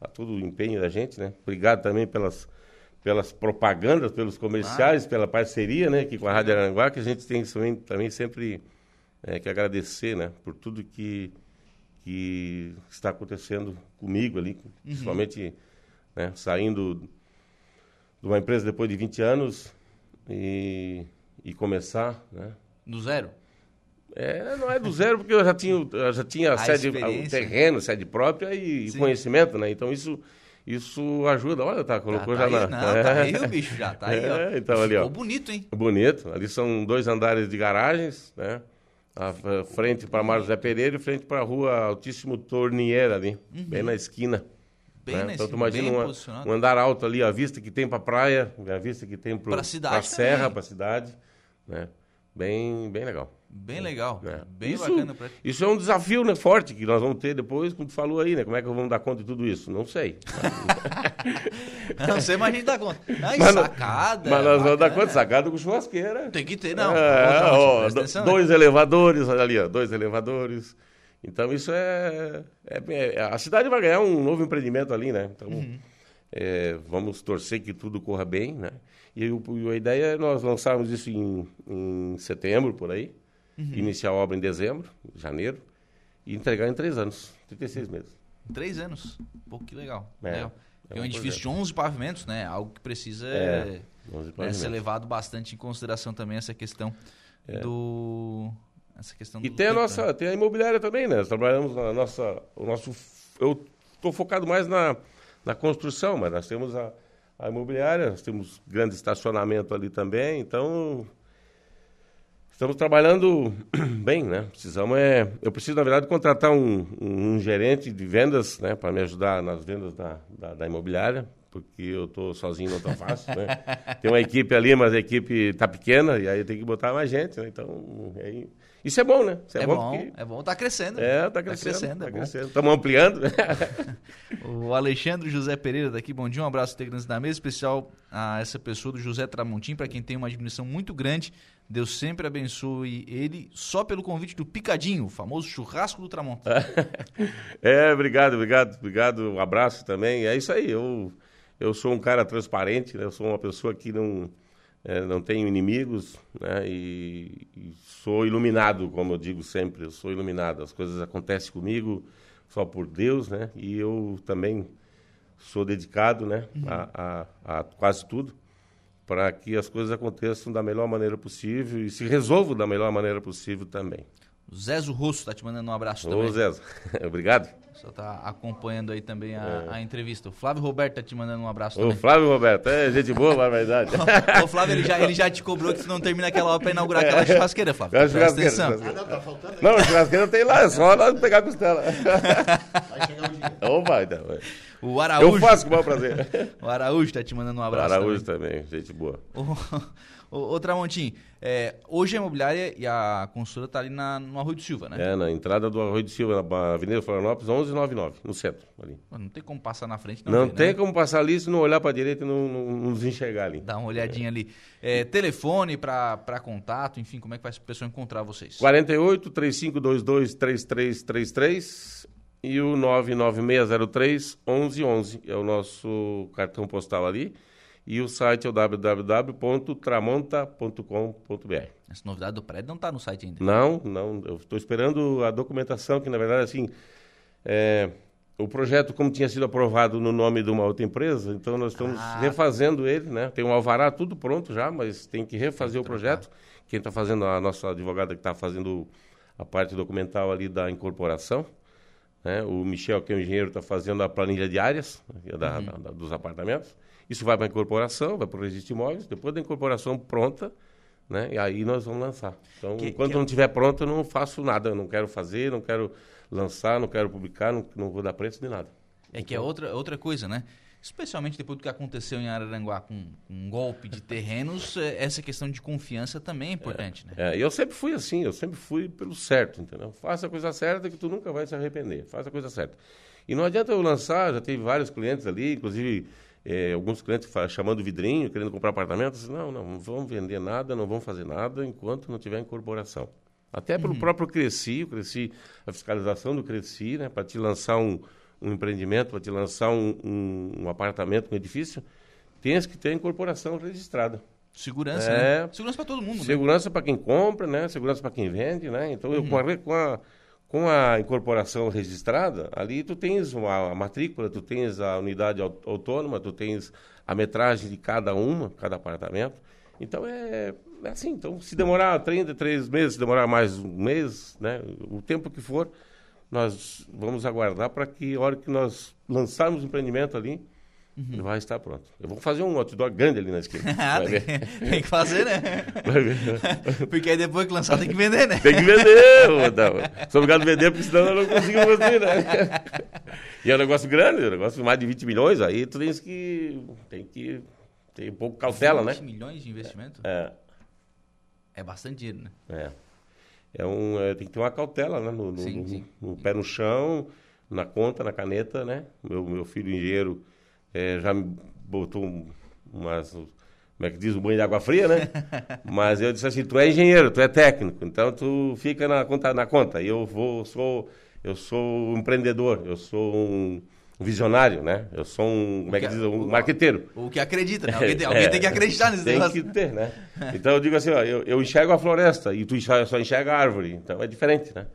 Speaker 4: a todo o empenho da gente, né? Obrigado também pelas pelas propagandas, pelos comerciais, pela parceria, né, aqui com a Rádio Aranguá, que a gente tem também, também sempre é, que agradecer, né, por tudo que que está acontecendo comigo ali, principalmente né, saindo de uma empresa depois de 20 anos e, e começar, né,
Speaker 2: Do zero.
Speaker 4: é, não é do zero, porque eu já tinha, eu já tinha
Speaker 2: A
Speaker 4: sede, o terreno, sede própria e
Speaker 2: Sim.
Speaker 4: conhecimento, né? Então isso, isso ajuda. Olha, tá,
Speaker 2: Tá,
Speaker 4: colocou
Speaker 2: tá
Speaker 4: já
Speaker 2: aí,
Speaker 4: na.
Speaker 2: não, tá aí o bicho já, tá aí, ó.
Speaker 4: É, então ali, ó.
Speaker 2: Bonito, hein?
Speaker 4: Bonito. Ali são dois andares de garagens, né? A a frente para Mário Zé Pereira e frente para a rua Altíssimo Tornier ali, bem na esquina.
Speaker 2: Bem
Speaker 4: né? Então tu imagina uma- um andar alto ali, a vista que tem para praia, a vista que tem para
Speaker 2: cidade
Speaker 4: serra, para cidade, né? bem, bem legal.
Speaker 2: Bem legal,
Speaker 4: É.
Speaker 2: bem
Speaker 4: isso,
Speaker 2: bacana. Pra...
Speaker 4: Isso é um desafio né, forte que nós vamos ter depois, como tu falou aí, né? Como é que vamos dar conta de tudo isso? Não sei.
Speaker 2: Não sei, mas a gente dá conta. Ai,
Speaker 4: Mas
Speaker 2: sacada.
Speaker 4: Mas nós vamos dar conta, sacada com churrasqueira.
Speaker 2: Tem que ter, não.
Speaker 4: É, ó,
Speaker 2: atenção, né?
Speaker 4: dois elevadores, olha ali, ó, dois elevadores. Então isso é, é- é- A cidade vai ganhar um novo empreendimento ali, né? Então
Speaker 2: Uhum.
Speaker 4: é, vamos torcer que tudo corra bem, né? E o- a ideia é nós lançarmos isso em, em setembro, por aí,
Speaker 2: Uhum.
Speaker 4: iniciar a obra em dezembro, janeiro, e entregar em três anos, 36 meses.
Speaker 2: Três anos. Pô, que legal.
Speaker 4: É,
Speaker 2: legal.
Speaker 4: é
Speaker 2: É um
Speaker 4: um
Speaker 2: edifício de 11 pavimentos, né? Algo que precisa
Speaker 4: É,
Speaker 2: né,
Speaker 4: 11
Speaker 2: ser levado bastante em consideração também essa questão do... Essa questão
Speaker 4: É. E
Speaker 2: do
Speaker 4: tem a nossa,
Speaker 2: né?
Speaker 4: tem a imobiliária também, né? Nós trabalhamos na nossa, o nosso, eu estou focado mais na, na construção, mas nós temos a, a imobiliária, nós temos grande estacionamento ali também, então estamos trabalhando bem, né? Precisamos é, eu preciso na verdade contratar um, um, um gerente de vendas, né, para me ajudar nas vendas da, da, da imobiliária, porque eu estou sozinho não tão fácil, né? Tem uma equipe ali, mas a equipe está pequena e aí tem que botar mais gente, né? Então, aí, isso é bom, né? Isso
Speaker 2: É bom,
Speaker 4: porque-
Speaker 2: é bom. Tá crescendo.
Speaker 4: é, tá crescendo.
Speaker 2: crescendo,
Speaker 4: tá
Speaker 2: é bom.
Speaker 4: crescendo. Estamos ampliando.
Speaker 2: O Alexandre José Pereira daqui, bom dia, um abraço integrantes da mesa, especial a essa pessoa do José Tramontim, para quem tem uma admiração muito grande. Deus sempre abençoe ele só pelo convite do Picadinho, o famoso churrasco do Tramontão.
Speaker 4: É, obrigado, obrigado, obrigado. Um abraço também. É isso aí. Eu, eu sou um cara transparente, né? Eu sou uma pessoa que não, é, não tenho inimigos, né? E, e sou iluminado, como eu digo sempre. Eu sou iluminado. As coisas acontecem comigo só por Deus, né? E eu também sou dedicado, né? A, a, a quase tudo para que as coisas aconteçam da melhor maneira possível e se resolvam da melhor maneira possível também.
Speaker 2: O Zezo Rosso tá te mandando um abraço
Speaker 4: Ô,
Speaker 2: também.
Speaker 4: Zé, obrigado.
Speaker 2: Só tá acompanhando aí também a, a entrevista. O Flávio Roberto tá te mandando um abraço
Speaker 4: Ô,
Speaker 2: também.
Speaker 4: Flávio Roberto, é gente boa, barbaridade.
Speaker 2: Ô, Flávio, ele já, ele já te cobrou que tu não termina aquela obra pra inaugurar aquela churrasqueira, Flávio. Presta
Speaker 4: churrasqueira,
Speaker 2: atenção.
Speaker 4: churrasqueira.
Speaker 5: Ah, não, tá faltando aí.
Speaker 4: Não, o churrasqueiro tem lá, é só lá pegar a costela.
Speaker 5: Vai chegar um dia.
Speaker 4: Ô, vai, então. vai.
Speaker 2: O
Speaker 4: Eu
Speaker 2: Araújo,
Speaker 4: faço com o maior prazer.
Speaker 2: o Araújo tá te mandando um abraço
Speaker 4: Araújo
Speaker 2: também.
Speaker 4: também, gente boa.
Speaker 2: Ô, ô, ô, Tramontim, é, hoje a imobiliária e a consultora tá ali na, no Arroio do Silva, né?
Speaker 4: É, na entrada do Arroio de Silva, na Avenida Florianópolis, 1199, no centro. Ali.
Speaker 2: Mano, Não tem como passar na frente, não,
Speaker 4: Não,
Speaker 2: vê,
Speaker 4: tem
Speaker 2: né?
Speaker 4: como passar ali se não olhar para a direita e não, não, não nos enxergar ali.
Speaker 2: Dá uma olhadinha ali. É, telefone pra contato, enfim, como é que faz a pessoa encontrar vocês?
Speaker 4: 48 3522 3333 e o 99603 1111 é o nosso cartão postal ali. E o site é o www.tramonta.com.br.
Speaker 2: Essa novidade do prédio não tá no site ainda.
Speaker 4: Não, não, eu estou esperando a documentação, que na verdade, assim, é, o projeto, como tinha sido aprovado no nome de uma outra empresa, então nós estamos
Speaker 2: Ah.
Speaker 4: refazendo ele, né? Tem um alvará, tudo pronto já, mas tem que refazer o projeto. Quem está fazendo, a nossa advogada que está fazendo a parte documental ali da incorporação, né? O Michel, que é o engenheiro, está fazendo a planilha de áreas né, da- da- da- dos apartamentos. Isso vai para a incorporação, vai para o registro de imóveis. Depois da incorporação pronta, né? E aí nós vamos lançar. Então,
Speaker 2: Que-
Speaker 4: enquanto
Speaker 2: que-
Speaker 4: não estiver pronto, eu não faço nada. Eu não quero fazer, não quero lançar, não quero publicar, não, não vou dar preço de nada.
Speaker 2: É que é outra, outra coisa, né? Especialmente depois do que aconteceu em Araranguá com um golpe de terrenos, é, essa questão de confiança também é importante, né?
Speaker 4: É, e eu sempre fui assim, eu sempre fui pelo certo, entendeu? Faça a coisa certa que tu nunca vai se arrepender. Faça a coisa certa. E não adianta eu lançar, já teve vários clientes ali, inclusive eh, alguns clientes chamando vidrinho, querendo comprar apartamentos. Não, não, não vamos vender nada, não vamos fazer nada enquanto não tiver incorporação. Até pelo próprio Cresci, o Cresci, a fiscalização do Cresci, né, para te lançar um, um empreendimento, para te lançar um, um, um apartamento, um edifício, tens que ter a incorporação registrada.
Speaker 2: Segurança,
Speaker 4: É.
Speaker 2: né? Segurança pra todo mundo, né?
Speaker 4: Segurança para quem compra, né? Segurança para quem vende, né? Então, eu, com, a, com, a, com a incorporação registrada, ali tu tens uma, a matrícula, tu tens a unidade au- autônoma, tu tens a metragem de cada uma, cada apartamento. Então, é, é assim. Então, se demorar 33 meses, se demorar mais um mês, né? O tempo que for, nós vamos aguardar para que, a hora que nós lançarmos o empreendimento ali,
Speaker 2: Uhum.
Speaker 4: vai estar pronto. Eu vou fazer um outdoor grande ali na esquina.
Speaker 2: Ah, tem, tem que fazer, né? Porque aí depois que lançar tem que vender, né?
Speaker 4: Tem que vender, não. Sou obrigado a vender, porque senão eu não consigo construir, né? E é um negócio grande, é um negócio de mais de 20 milhões, aí tu tens que. Tem que ter um pouco cautela, né?
Speaker 2: 20 milhões de investimento?
Speaker 4: É.
Speaker 2: É bastante dinheiro, né?
Speaker 4: É. É um, é, tem que ter uma cautela, né? No, no,
Speaker 2: Sim,
Speaker 4: no-
Speaker 2: sim.
Speaker 4: no pé no chão, na conta, na caneta, né? Meu, meu filho engenheiro é, já me botou um- umas... Como é que diz? Um banho de água fria, né? Mas eu disse assim, tu é engenheiro, tu é técnico, então tu fica na conta. Na conta. E eu vou, sou... Eu sou um empreendedor, eu sou um visionário, né? Eu sou um, como é que
Speaker 2: que-
Speaker 4: diz? Um
Speaker 2: o-
Speaker 4: marqueteiro.
Speaker 2: O que acredita, né? Alguém tem, alguém
Speaker 4: É,
Speaker 2: tem que acreditar nesse
Speaker 4: Tem
Speaker 2: negócio.
Speaker 4: que ter, né? Então eu digo assim, ó, eu, eu enxergo a floresta e tu enxerga- só enxerga a árvore. Então é diferente, né?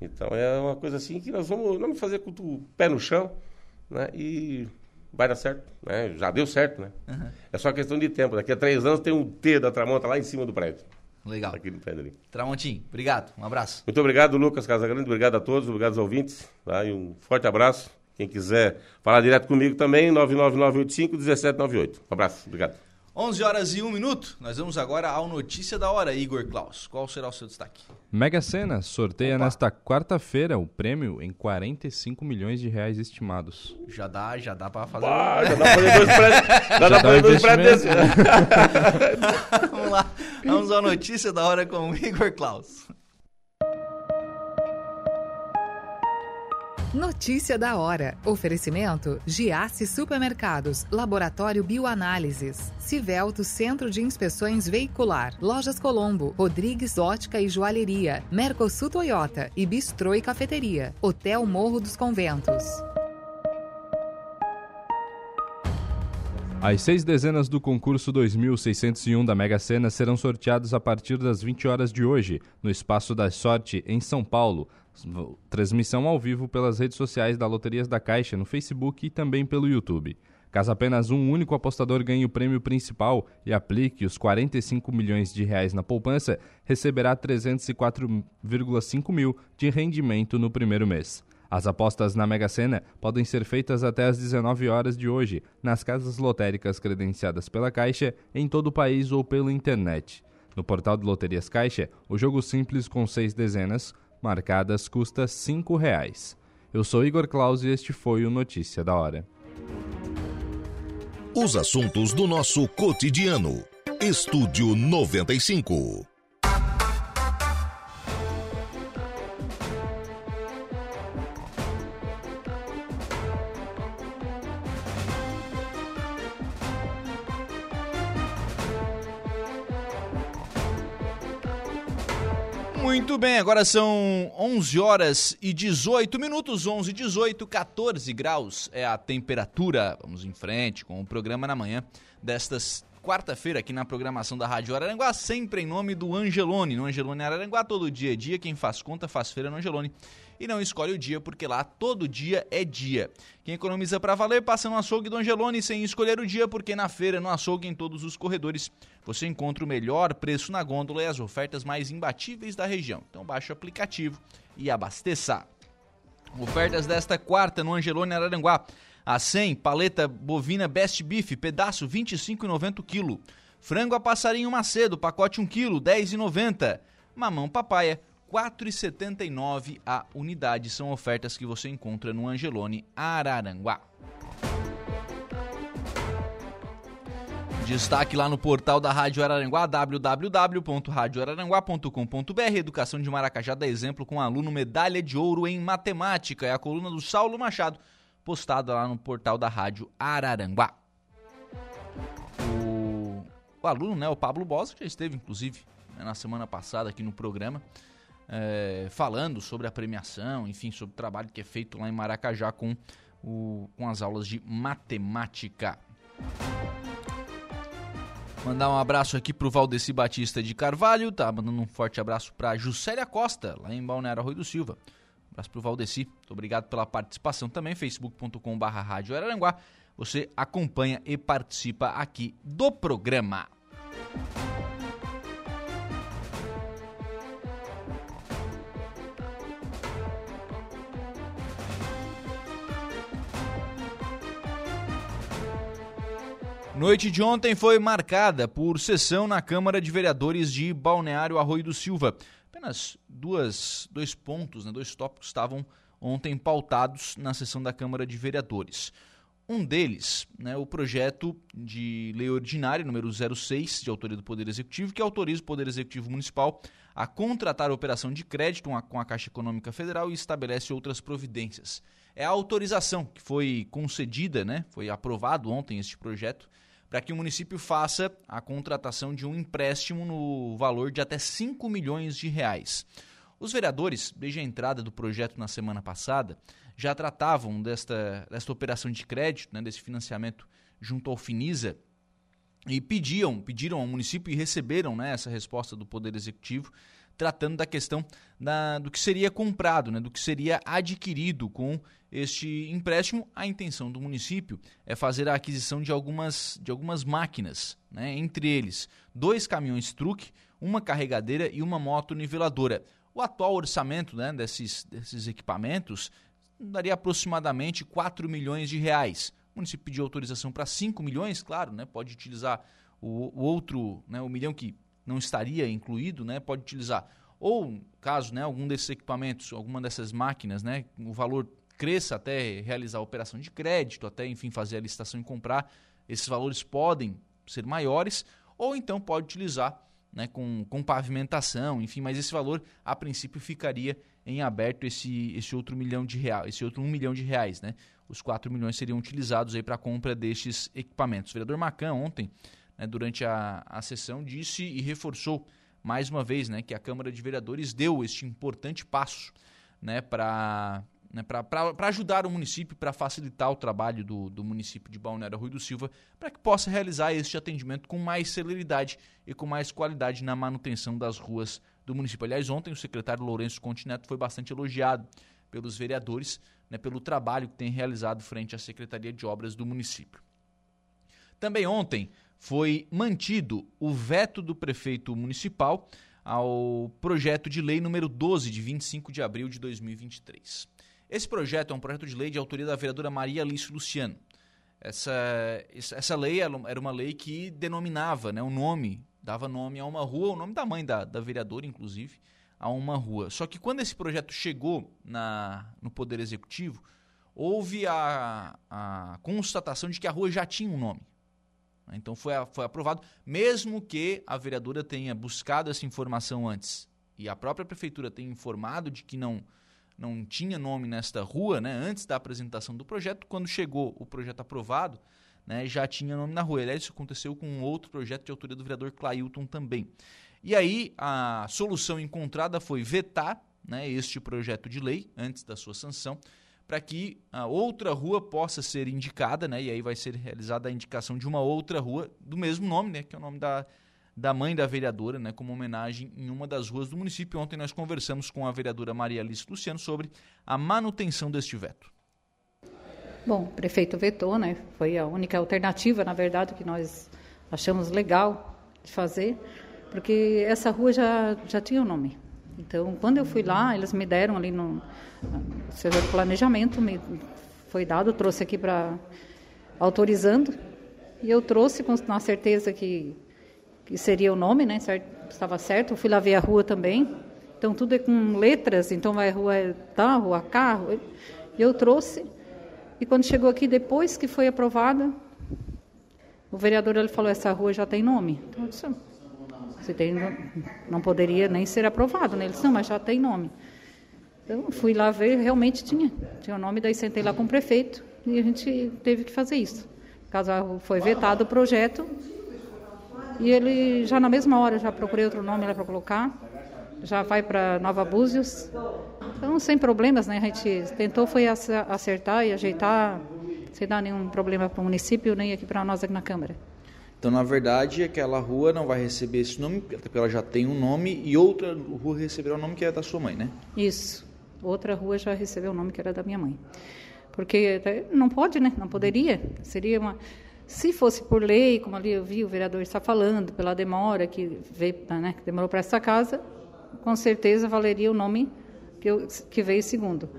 Speaker 4: Então é uma coisa assim que nós vamos, vamos fazer com o pé no chão, né? E vai dar certo, né? Já deu certo, né? É só questão de tempo. Daqui a três anos tem um T da Tramonta lá em cima do prédio.
Speaker 2: Legal.
Speaker 4: Aqui no prédio ali.
Speaker 2: Tramontim, obrigado. Um abraço.
Speaker 4: Muito obrigado, Lucas Casagrande. Obrigado a todos, obrigado aos ouvintes. Tá? E um forte abraço. Quem quiser falar direto comigo também, 99985-1798. Um abraço, obrigado.
Speaker 2: 11 horas e 1 minuto. Nós vamos agora ao Notícia da Hora, Igor Klaus. Qual será o seu destaque?
Speaker 6: Mega Sena sorteia
Speaker 2: Opa.
Speaker 6: nesta quarta-feira o prêmio em 45 milhões de reais estimados.
Speaker 2: Já dá, já dá pra fazer.
Speaker 4: Ah, já dá pra fazer dois prédios. Já dá pra fazer dois prédios né?
Speaker 2: vamos lá. Vamos à Notícia da Hora com o Igor Klaus.
Speaker 7: Notícia da hora. Oferecimento: Giasse Supermercados, Laboratório Bioanálises, Civelto Centro de Inspeções Veicular, Lojas Colombo, Rodrigues Ótica e Joalheria, Mercosul Toyota e Bistrô e Cafeteria, Hotel Morro dos Conventos.
Speaker 6: As seis dezenas do concurso 2601 da Mega Sena serão sorteados a partir das 20 horas de hoje, no Espaço da Sorte, em São Paulo. Transmissão ao vivo pelas redes sociais da Loterias da Caixa, no Facebook e também pelo YouTube. Caso apenas um único apostador ganhe o prêmio principal e aplique os 45 milhões de reais na poupança, receberá 304,5 mil de rendimento no primeiro mês. As apostas na Mega Sena podem ser feitas até às 19 horas de hoje, nas casas lotéricas credenciadas pela Caixa, em todo o país ou pela internet. No portal de Loterias Caixa, o jogo simples com seis dezenas marcadas custa 5 reais. Eu sou Igor Claus e este foi o Notícia da Hora.
Speaker 1: Os assuntos do nosso cotidiano. Estúdio 95.
Speaker 2: Muito bem, agora são 11 horas e 18 minutos, 11 e 18, 14 graus é a temperatura. Vamos em frente com o programa na manhã desta quarta-feira aqui na programação da Rádio Araranguá, sempre em nome do Angelone. No Angelone Araranguá, todo dia é dia, quem faz conta faz feira no Angelone. E não escolhe o dia, porque lá todo dia é dia. Quem economiza para valer, passa no açougue do Angelone sem escolher o dia, porque na feira, no açougue, em todos os corredores, você encontra o melhor preço na gôndola e as ofertas mais imbatíveis da região. Então baixe o aplicativo e abasteça. Ofertas desta quarta no Angelone Araranguá. A 100, paleta bovina Best Beef, pedaço 25,90 kg. Frango a passarinho Macedo, pacote 1 kg, 10,90. Mamão papaya, 4,79 a unidade. São ofertas que você encontra no Angelone Araranguá. Destaque lá no portal da Rádio Araranguá, www.radioararanguá.com.br. Educação de Maracajá dá exemplo com aluno medalha de ouro em matemática. É a coluna do Saulo Machado, postada lá no portal da Rádio Araranguá. O, o aluno, né, o Pablo Bosa, já esteve, inclusive, né, na semana passada aqui no programa, é, falando sobre a premiação, enfim, sobre o trabalho que é feito lá em Maracajá com, o, com as aulas de matemática. Mandar um abraço aqui pro Valdeci Batista de Carvalho, tá mandando um forte abraço pra Juscelia Costa, lá em Balneário Arroio do Silva. Um abraço pro Valdeci, muito obrigado pela participação também, facebook.com.br Rádio Araranguá. Você acompanha e participa aqui do programa. Noite de ontem foi marcada por sessão na Câmara de Vereadores de Balneário Arroio do Silva. Apenas duas, dois pontos, né, dois tópicos estavam ontem pautados na sessão da Câmara de Vereadores. Um deles, né, o projeto de lei ordinária número 06, de autoria do Poder Executivo, que autoriza o Poder Executivo Municipal a contratar a operação de crédito com a Caixa Econômica Federal e estabelece outras providências. É a autorização que foi concedida, né, foi aprovado ontem este projeto, para que o município faça a contratação de um empréstimo no valor de até 5 milhões de reais. Os vereadores, desde a entrada do projeto na semana passada, já tratavam desta, desta operação de crédito, né, desse financiamento junto ao Finisa, e pediam, pediram ao município e receberam né, essa resposta do Poder Executivo, tratando da questão da, do que seria comprado, né, do que seria adquirido com este empréstimo. A intenção do município é fazer a aquisição de algumas, de algumas máquinas, né, entre eles dois caminhões truque, uma carregadeira e uma moto niveladora. O atual orçamento né, desses, desses equipamentos daria aproximadamente 4 milhões de reais. O município pediu autorização para 5 milhões, claro, né, pode utilizar o, o outro, né, o milhão que não estaria incluído, né, pode utilizar. Ou, caso né, algum desses equipamentos, alguma dessas máquinas, né, o valor cresça até realizar a operação de crédito, até, enfim, fazer a licitação e comprar, esses valores podem ser maiores, ou então pode utilizar né, com, com pavimentação, enfim, mas esse valor, a princípio, ficaria em aberto esse, esse outro milhão de reais, esse outro um milhão de reais, né? Os 4 milhões seriam utilizados aí para a compra destes equipamentos. O vereador Macan ontem, né, durante a, a sessão, disse e reforçou mais uma vez né, que a Câmara de Vereadores deu este importante passo né, para né, para ajudar o município, para facilitar o trabalho do, do município de Balneário Rui do Silva, para que possa realizar este atendimento com mais celeridade e com mais qualidade na manutenção das ruas do município. Aliás, ontem o secretário Lourenço Contineto foi bastante elogiado pelos vereadores né, pelo trabalho que tem realizado frente à Secretaria de Obras do município. Também ontem foi mantido o veto do prefeito municipal ao projeto de lei número 12, de 25 de abril de 2023. Esse projeto é um projeto de lei de autoria da vereadora Maria Alice Luciano. Essa, essa lei era uma lei que denominava né, o nome, dava nome a uma rua, o nome da mãe da, da vereadora, inclusive, a uma rua. Só que quando esse projeto chegou na, no Poder Executivo, houve a, a constatação de que a rua já tinha um nome. Então foi, foi aprovado, mesmo que a vereadora tenha buscado essa informação antes e a própria prefeitura tenha informado de que não não tinha nome nesta rua, né, antes da apresentação do projeto, quando chegou o projeto aprovado, né, já tinha nome na rua. Aliás, isso aconteceu com um outro projeto de autoria do vereador Clailton também. E aí a solução encontrada foi vetar né, este projeto de lei antes da sua sanção, para que a outra rua possa ser indicada, né, e aí vai ser realizada a indicação de uma outra rua do mesmo nome, né, que é o nome da, da mãe da vereadora, né, como homenagem em uma das ruas do município. Ontem nós conversamos com a vereadora Maria Alice Luciano sobre a manutenção deste veto.
Speaker 8: Bom, o prefeito vetou, né? Foi a única alternativa, na verdade, que nós achamos legal de fazer, porque essa rua já, já tinha o um nome. Então, quando eu fui lá, eles me deram ali no, de planejamento, me foi dado, trouxe aqui para autorizando, e eu trouxe com a certeza que que seria o nome, né? Certo, estava certo. Fui lá ver a rua também. Então tudo é com letras, então vai rua tá, rua carro. E eu trouxe. E quando chegou aqui depois que foi aprovada, o vereador ele falou essa rua já tem nome. Então eu disse, você tem não poderia nem ser aprovado, né? Ele disse, não, mas já tem nome. Então fui lá ver, realmente tinha, tinha o nome, daí sentei lá com o prefeito e a gente teve que fazer isso. Caso foi vetado o projeto, e ele já na mesma hora já procurei outro nome lá para colocar, já vai para Nova Búzios. Então, sem problemas, né? A gente tentou foi acertar e ajeitar, sem dar nenhum problema para o município nem aqui para nós aqui na Câmara.
Speaker 2: Então, na verdade, aquela rua não vai receber esse nome, porque ela já tem um nome, e outra rua receberá o nome que é da sua mãe, né?
Speaker 8: Isso. Outra rua já recebeu o nome que era da minha mãe. Porque não pode, né? Não poderia. Seria uma se fosse por lei, como ali eu vi o vereador está falando, pela demora que, veio, né, que demorou para essa casa, com certeza valeria o nome que, eu, que veio segundo.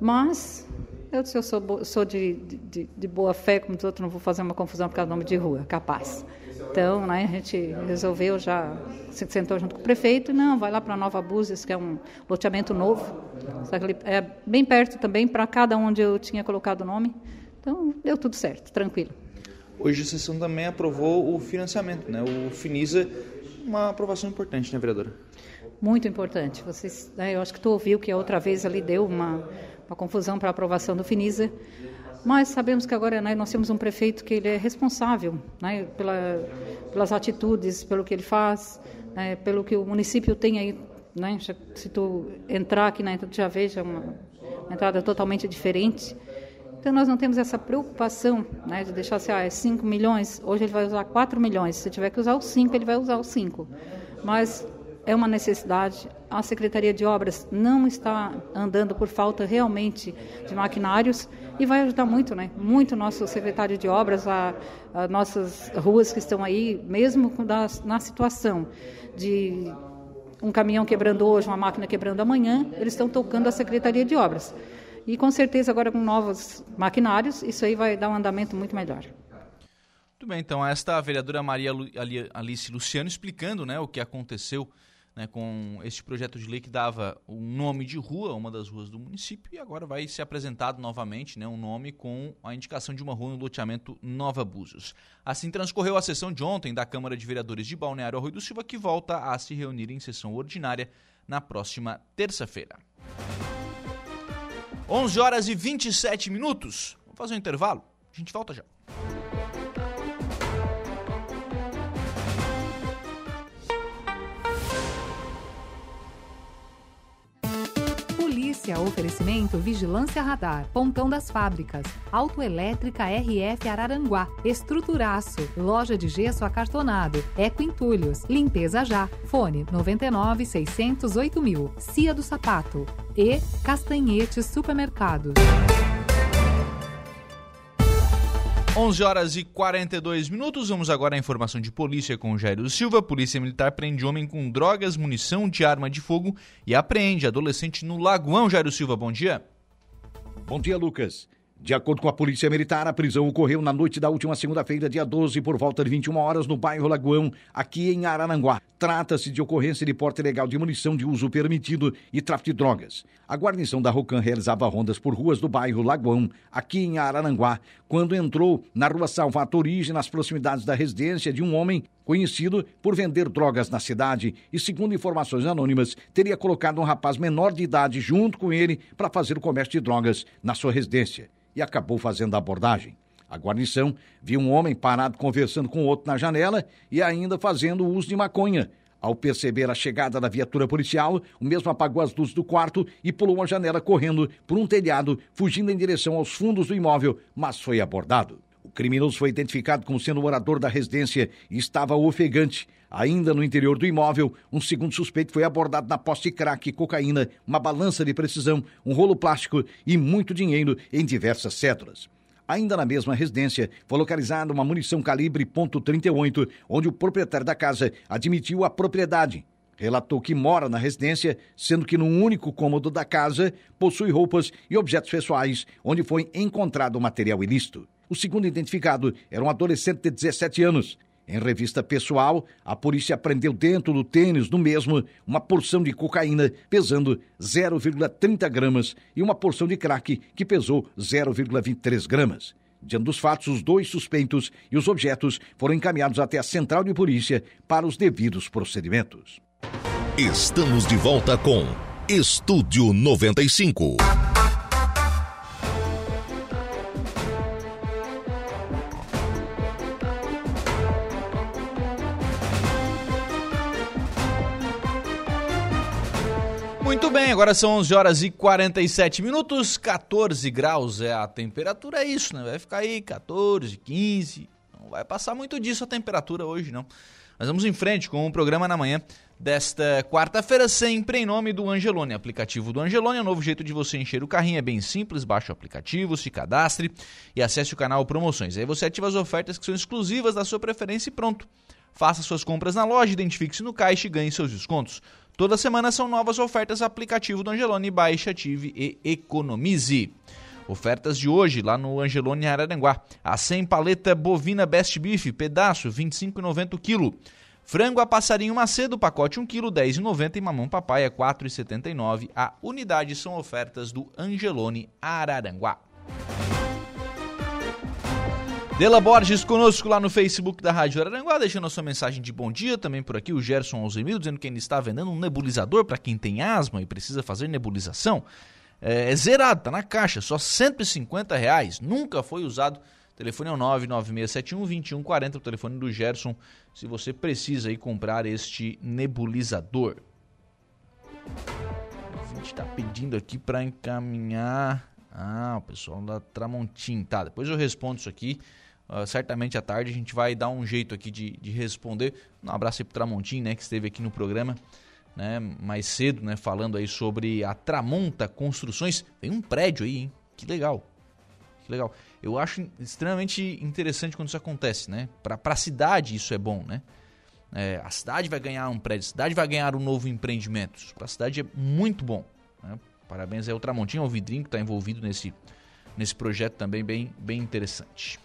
Speaker 8: Mas eu, eu sou, sou de, de, de, boa fé, como os outros, não vou fazer uma confusão por causa do nome de rua, capaz. Então, né, a gente resolveu já, se sentou junto com o prefeito, não, vai lá para Nova Búzios, que é um loteamento novo, é bem perto também, para cada onde eu tinha colocado o nome. Então, deu tudo certo, tranquilo.
Speaker 2: Hoje a sessão também aprovou o financiamento, né? O Finisa, uma aprovação importante, né, vereadora?
Speaker 8: Muito importante. Vocês, né, eu acho que tu ouviu que a outra vez ali deu uma, uma confusão para a aprovação do Finisa, mas sabemos que agora né, nós temos um prefeito que ele é responsável né, pela, pelas atitudes, pelo que ele faz, né, pelo que o município tem aí. Né, se tu entrar aqui na entrada, já veja uma entrada totalmente diferente. Então nós não temos essa preocupação né, de deixar assim, ah, é 5 milhões, hoje ele vai usar 4 milhões, se tiver que usar os 5, ele vai usar os 5. Mas é uma necessidade. A Secretaria de Obras não está andando por falta realmente de maquinários e vai ajudar muito, né? Muito nosso secretário de Obras, a, nossas ruas que estão aí, mesmo na situação de um caminhão quebrando hoje, uma máquina quebrando amanhã, eles estão tocando a Secretaria de Obras. E com certeza agora com novos maquinários, isso aí vai dar um andamento muito melhor.
Speaker 2: Muito bem, então esta a vereadora Maria Alice Luciano explicando né, o que aconteceu né, com este projeto de lei que dava um nome de rua, uma das ruas do município, e agora vai ser apresentado novamente né, um nome com a indicação de uma rua no loteamento Nova Búzios. Assim transcorreu a sessão de ontem da Câmara de Vereadores de Balneário Arroio do Silva, que volta a se reunir em sessão ordinária na próxima terça-feira. 11 horas e 27 minutos. Vamos fazer um intervalo? A gente volta já.
Speaker 7: Polícia, oferecimento Vigilância Radar, Pontão das Fábricas, Autoelétrica RF Araranguá, Estruturaço, Loja de Gesso Acartonado, Eco Entulhos, Limpeza Já, Fone 99 608 mil, Cia do Sapato e Castanhetes Supermercados.
Speaker 2: 11 horas e 42 minutos. Vamos agora à informação de polícia com Jairo Silva. Polícia Militar prende homem com drogas, munição de arma de fogo e apreende adolescente no Lagoão. Jairo Silva, bom dia.
Speaker 9: Bom dia, Lucas. De acordo com a Polícia Militar, a prisão ocorreu na noite da última segunda-feira, dia 12, por volta de 21 horas, no bairro Lagoão, aqui em Araranguá. Trata-se de ocorrência de porte ilegal de munição de uso permitido e tráfico de drogas. A guarnição da Rocan realizava rondas por ruas do bairro Lagoão, aqui em Araranguá, quando entrou na rua Salvato Origem, nas proximidades da residência de um homem conhecido por vender drogas na cidade e, segundo informações anônimas, teria colocado um rapaz menor de idade junto com ele para fazer o comércio de drogas na sua residência e acabou fazendo a abordagem. A guarnição viu um homem parado conversando com outro na janela e ainda fazendo uso de maconha. Ao perceber a chegada da viatura policial, o mesmo apagou as luzes do quarto e pulou a janela correndo por um telhado, fugindo em direção aos fundos do imóvel, mas foi abordado. Criminoso foi identificado como sendo morador da residência e estava ofegante. Ainda no interior do imóvel, um segundo suspeito foi abordado na posse de crack, cocaína, uma balança de precisão, um rolo plástico e muito dinheiro em diversas cédulas. Ainda na mesma residência, foi localizada uma munição calibre .38, onde o proprietário da casa admitiu a propriedade. Relatou que mora na residência, sendo que no único cômodo da casa possui roupas e objetos pessoais, onde foi encontrado material ilícito. O segundo identificado era um adolescente de 17 anos. Em revista pessoal, a polícia apreendeu dentro do tênis do mesmo uma porção de cocaína pesando 0,30 gramas e uma porção de crack que pesou 0,23 gramas. Diante dos fatos, os dois suspeitos e os objetos foram encaminhados até a central de polícia para os devidos procedimentos.
Speaker 1: Estamos de volta com Estúdio 95.
Speaker 2: Muito bem, agora são 11 horas e 47 minutos, 14 graus é a temperatura, é isso, né? Vai ficar aí 14, 15, não vai passar muito disso a temperatura hoje, não. Mas vamos em frente com o programa na manhã desta quarta-feira, sempre em nome do Angelone. Aplicativo do Angelone é um novo jeito de você encher o carrinho, é bem simples, baixe o aplicativo, se cadastre e acesse o canal Promoções. Aí você ativa as ofertas que são exclusivas da sua preferência e pronto. Faça suas compras na loja, identifique-se no caixa e ganhe seus descontos. Toda semana são novas ofertas aplicativo do Angelone, baixe, ative e economize. Ofertas de hoje lá no Angelone Araranguá. A 100 paleta bovina Best Beef, pedaço 25,90 kg. Frango a passarinho macedo, pacote 1 kg, 10,90 e mamão papaya 4,79. A unidade são ofertas do Angelone Araranguá. Dela Borges conosco lá no Facebook da Rádio Araranguá, deixando a sua mensagem de bom dia. Também por aqui o Gerson Alzemiro dizendo que ainda está vendendo um nebulizador para quem tem asma e precisa fazer nebulização. É, é zerado, tá na caixa, só 150 reais. Nunca foi usado. O telefone é o 99671-2140, o telefone do Gerson, se você precisa aí comprar este nebulizador. A gente está pedindo aqui para encaminhar. Ah, o pessoal da Tramontim. Tá, depois eu respondo isso aqui. Uh, certamente à tarde a gente vai dar um jeito aqui de, de responder. Um abraço aí pro Tramontim, né, que esteve aqui no programa, né, mais cedo, né, falando aí sobre a Tramonta Construções. Tem um prédio aí, hein? Que legal. Que legal. Eu acho extremamente interessante quando isso acontece, né? Para a cidade isso é bom, né? É, a cidade vai ganhar um prédio, a cidade vai ganhar um novo empreendimento. Para a cidade é muito bom. Né? Parabéns aí ao Tramontim, ao Vidrinho que está envolvido nesse, nesse projeto também bem, bem interessante.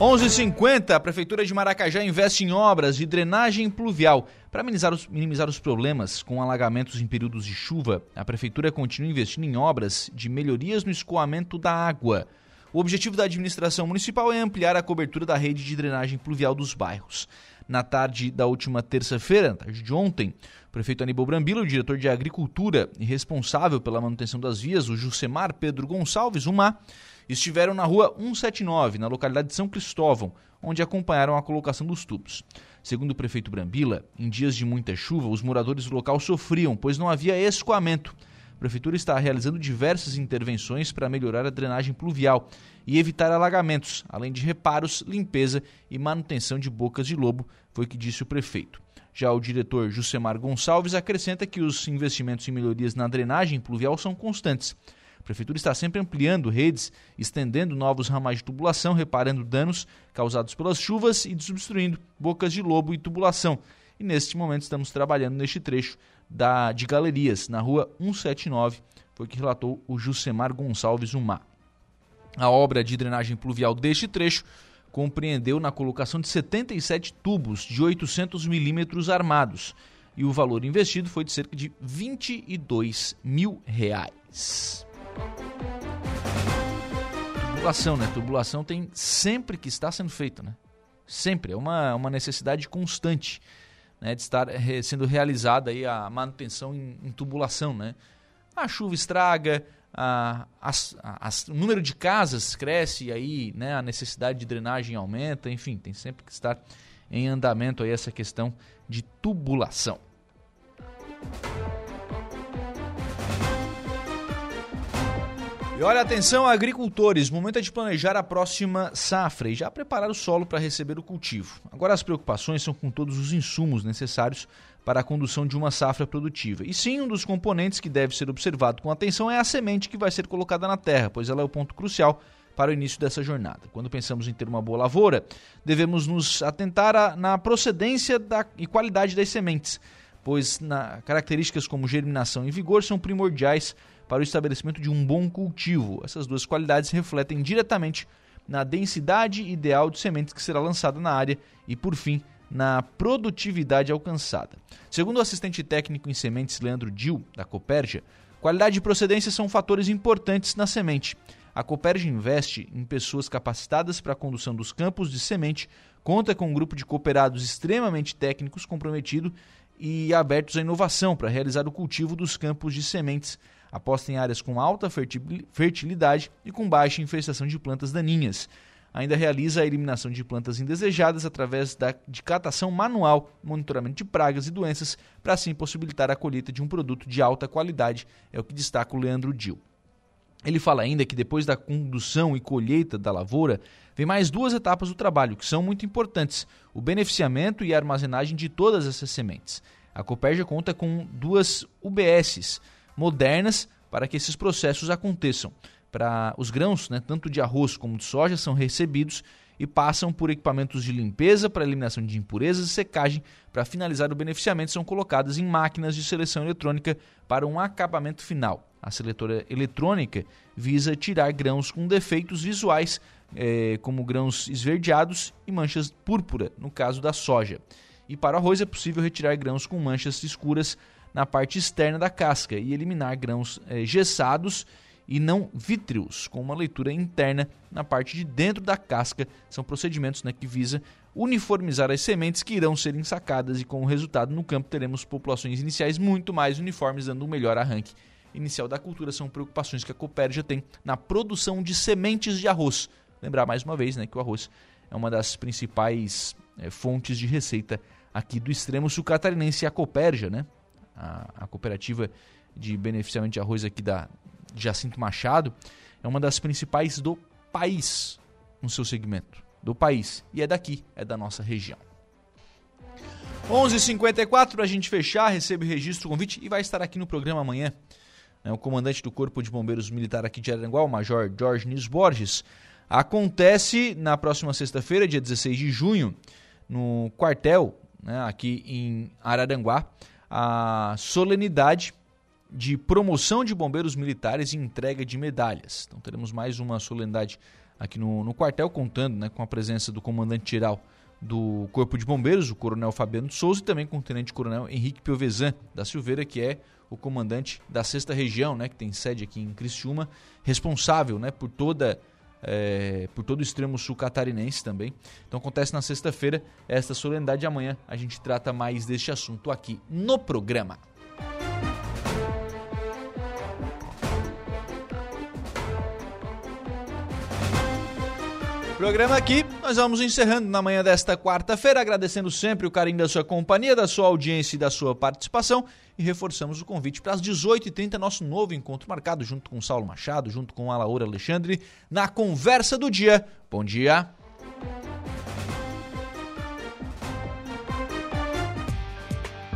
Speaker 2: 11:50 a Prefeitura de Maracajá investe em obras de drenagem pluvial. Para minimizar os, minimizar os problemas com alagamentos em períodos de chuva, a Prefeitura continua investindo em obras de melhorias no escoamento da água. O objetivo da administração municipal é ampliar a cobertura da rede de drenagem pluvial dos bairros. Na tarde da última terça-feira, de ontem, prefeito Aníbal Brambila, o diretor de Agricultura e responsável pela manutenção das vias, o Jusemar Pedro Gonçalves, o MA, estiveram na rua 179, na localidade de São Cristóvão, onde acompanharam a colocação dos tubos. Segundo o prefeito Brambila, em dias de muita chuva, os moradores do local sofriam, pois não havia escoamento. A prefeitura está realizando diversas intervenções para melhorar a drenagem pluvial e evitar alagamentos, além de reparos, limpeza e manutenção de bocas de lobo, foi o que disse o prefeito. Já o diretor Jusemar Gonçalves acrescenta que os investimentos em melhorias na drenagem pluvial são constantes Prefeitura está sempre ampliando redes, estendendo novos ramais de tubulação, reparando danos causados pelas chuvas e desobstruindo bocas de lobo e tubulação. E neste momento estamos trabalhando neste trecho da, de galerias, na rua 179, foi o que relatou o Jusemar Gonçalves Umar. A obra de drenagem pluvial deste trecho compreendeu na colocação de 77 tubos de 800 milímetros armados e o valor investido foi de cerca de 22 mil reais. Tubulação, né? Tubulação tem sempre que estar sendo feita, né? Sempre. É uma, uma necessidade constante né? de estar re, sendo realizada aí a manutenção em, em, tubulação, né? A chuva estraga, a, as, o número de casas cresce e aí né, a necessidade de drenagem aumenta. Enfim, tem sempre que estar em andamento aí essa questão de tubulação. E olha, atenção, agricultores, momento é de planejar a próxima safra e já preparar o solo para receber o cultivo. Agora as preocupações são com todos os insumos necessários para a condução de uma safra produtiva. E sim, um dos componentes que deve ser observado com atenção é a semente que vai ser colocada na terra, pois ela é o ponto crucial para o início dessa jornada. Quando pensamos em ter uma boa lavoura, devemos nos atentar a, na procedência da, e qualidade das sementes, pois na, características como germinação e vigor são primordiais para o estabelecimento de um bom cultivo. Essas duas qualidades refletem diretamente na densidade ideal de sementes que será lançada na área e, por fim, na produtividade alcançada. Segundo o assistente técnico em sementes Leandro Dil, da Copérgia, qualidade e procedência são fatores importantes na semente. A Copérgia investe em pessoas capacitadas para a condução dos campos de semente, conta com um grupo de cooperados extremamente técnicos comprometido e abertos à inovação para realizar o cultivo dos campos de sementes aposta em áreas com alta fertilidade e com baixa infestação de plantas daninhas. Ainda realiza a eliminação de plantas indesejadas através da, de catação manual, monitoramento de pragas e doenças, para assim possibilitar a colheita de um produto de alta qualidade, é o que destaca o Leandro Dil. Ele fala ainda que depois da condução e colheita da lavoura, vem mais duas etapas do trabalho, que são muito importantes: o beneficiamento e a armazenagem de todas essas sementes. A Copérgia conta com duas UBSs, modernas para que esses processos aconteçam. Para os grãos, né, tanto de arroz como de soja, são recebidos e passam por equipamentos de limpeza para eliminação de impurezas e secagem. Para finalizar o beneficiamento, são colocadas em máquinas de seleção eletrônica para um acabamento final. A seletora eletrônica visa tirar grãos com defeitos visuais, eh, como grãos esverdeados e manchas púrpura, no caso da soja. E para o arroz é possível retirar grãos com manchas escuras na parte externa da casca e eliminar grãos é, gessados e não vítreos, com uma leitura interna na parte de dentro da casca. São procedimentos né, que visa uniformizar as sementes que irão ser ensacadas e com o resultado no campo teremos populações iniciais muito mais uniformes, dando um melhor arranque inicial da cultura. São preocupações que a Copérgia tem na produção de sementes de arroz. Lembrar mais uma vez né, que o arroz é uma das principais é, fontes de receita aqui do extremo sul catarinense, a Copérgia, né? A, a cooperativa de beneficiamento de arroz aqui da Jacinto Machado, é uma das principais do país no seu segmento. Do país. E é daqui, é da nossa região. 11:54 h 54 para a gente fechar, recebe o registro, convite e vai estar aqui no programa amanhã. É, o comandante do Corpo de Bombeiros Militar aqui de Aranguá, o Major Jorge Nis Borges. Acontece na próxima sexta-feira, dia 16 de junho, no quartel, né, aqui em Araranguá, a solenidade de promoção de bombeiros militares e entrega de medalhas. Então teremos mais uma solenidade aqui no, no quartel, contando né, com a presença do comandante-geral do Corpo de Bombeiros, o Coronel Fabiano Souza, e também com o Tenente-Coronel Henrique Piovesan da Silveira, que é o comandante da sexta região, né, que tem sede aqui em Criciúma, responsável né, por toda é, por todo o extremo sul catarinense também. Então acontece na sexta-feira esta solenidade. Amanhã a gente trata mais deste assunto aqui no programa. Programa aqui, nós vamos encerrando na manhã desta quarta-feira, agradecendo sempre o carinho da sua companhia, da sua audiência e da sua participação. E reforçamos o convite para as 18h30, nosso novo encontro marcado, junto com Saulo Machado, junto com a Laura Alexandre, na Conversa do Dia. Bom dia!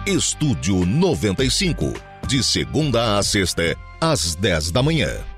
Speaker 1: Estúdio 95, de segunda a sexta, às 10 da manhã.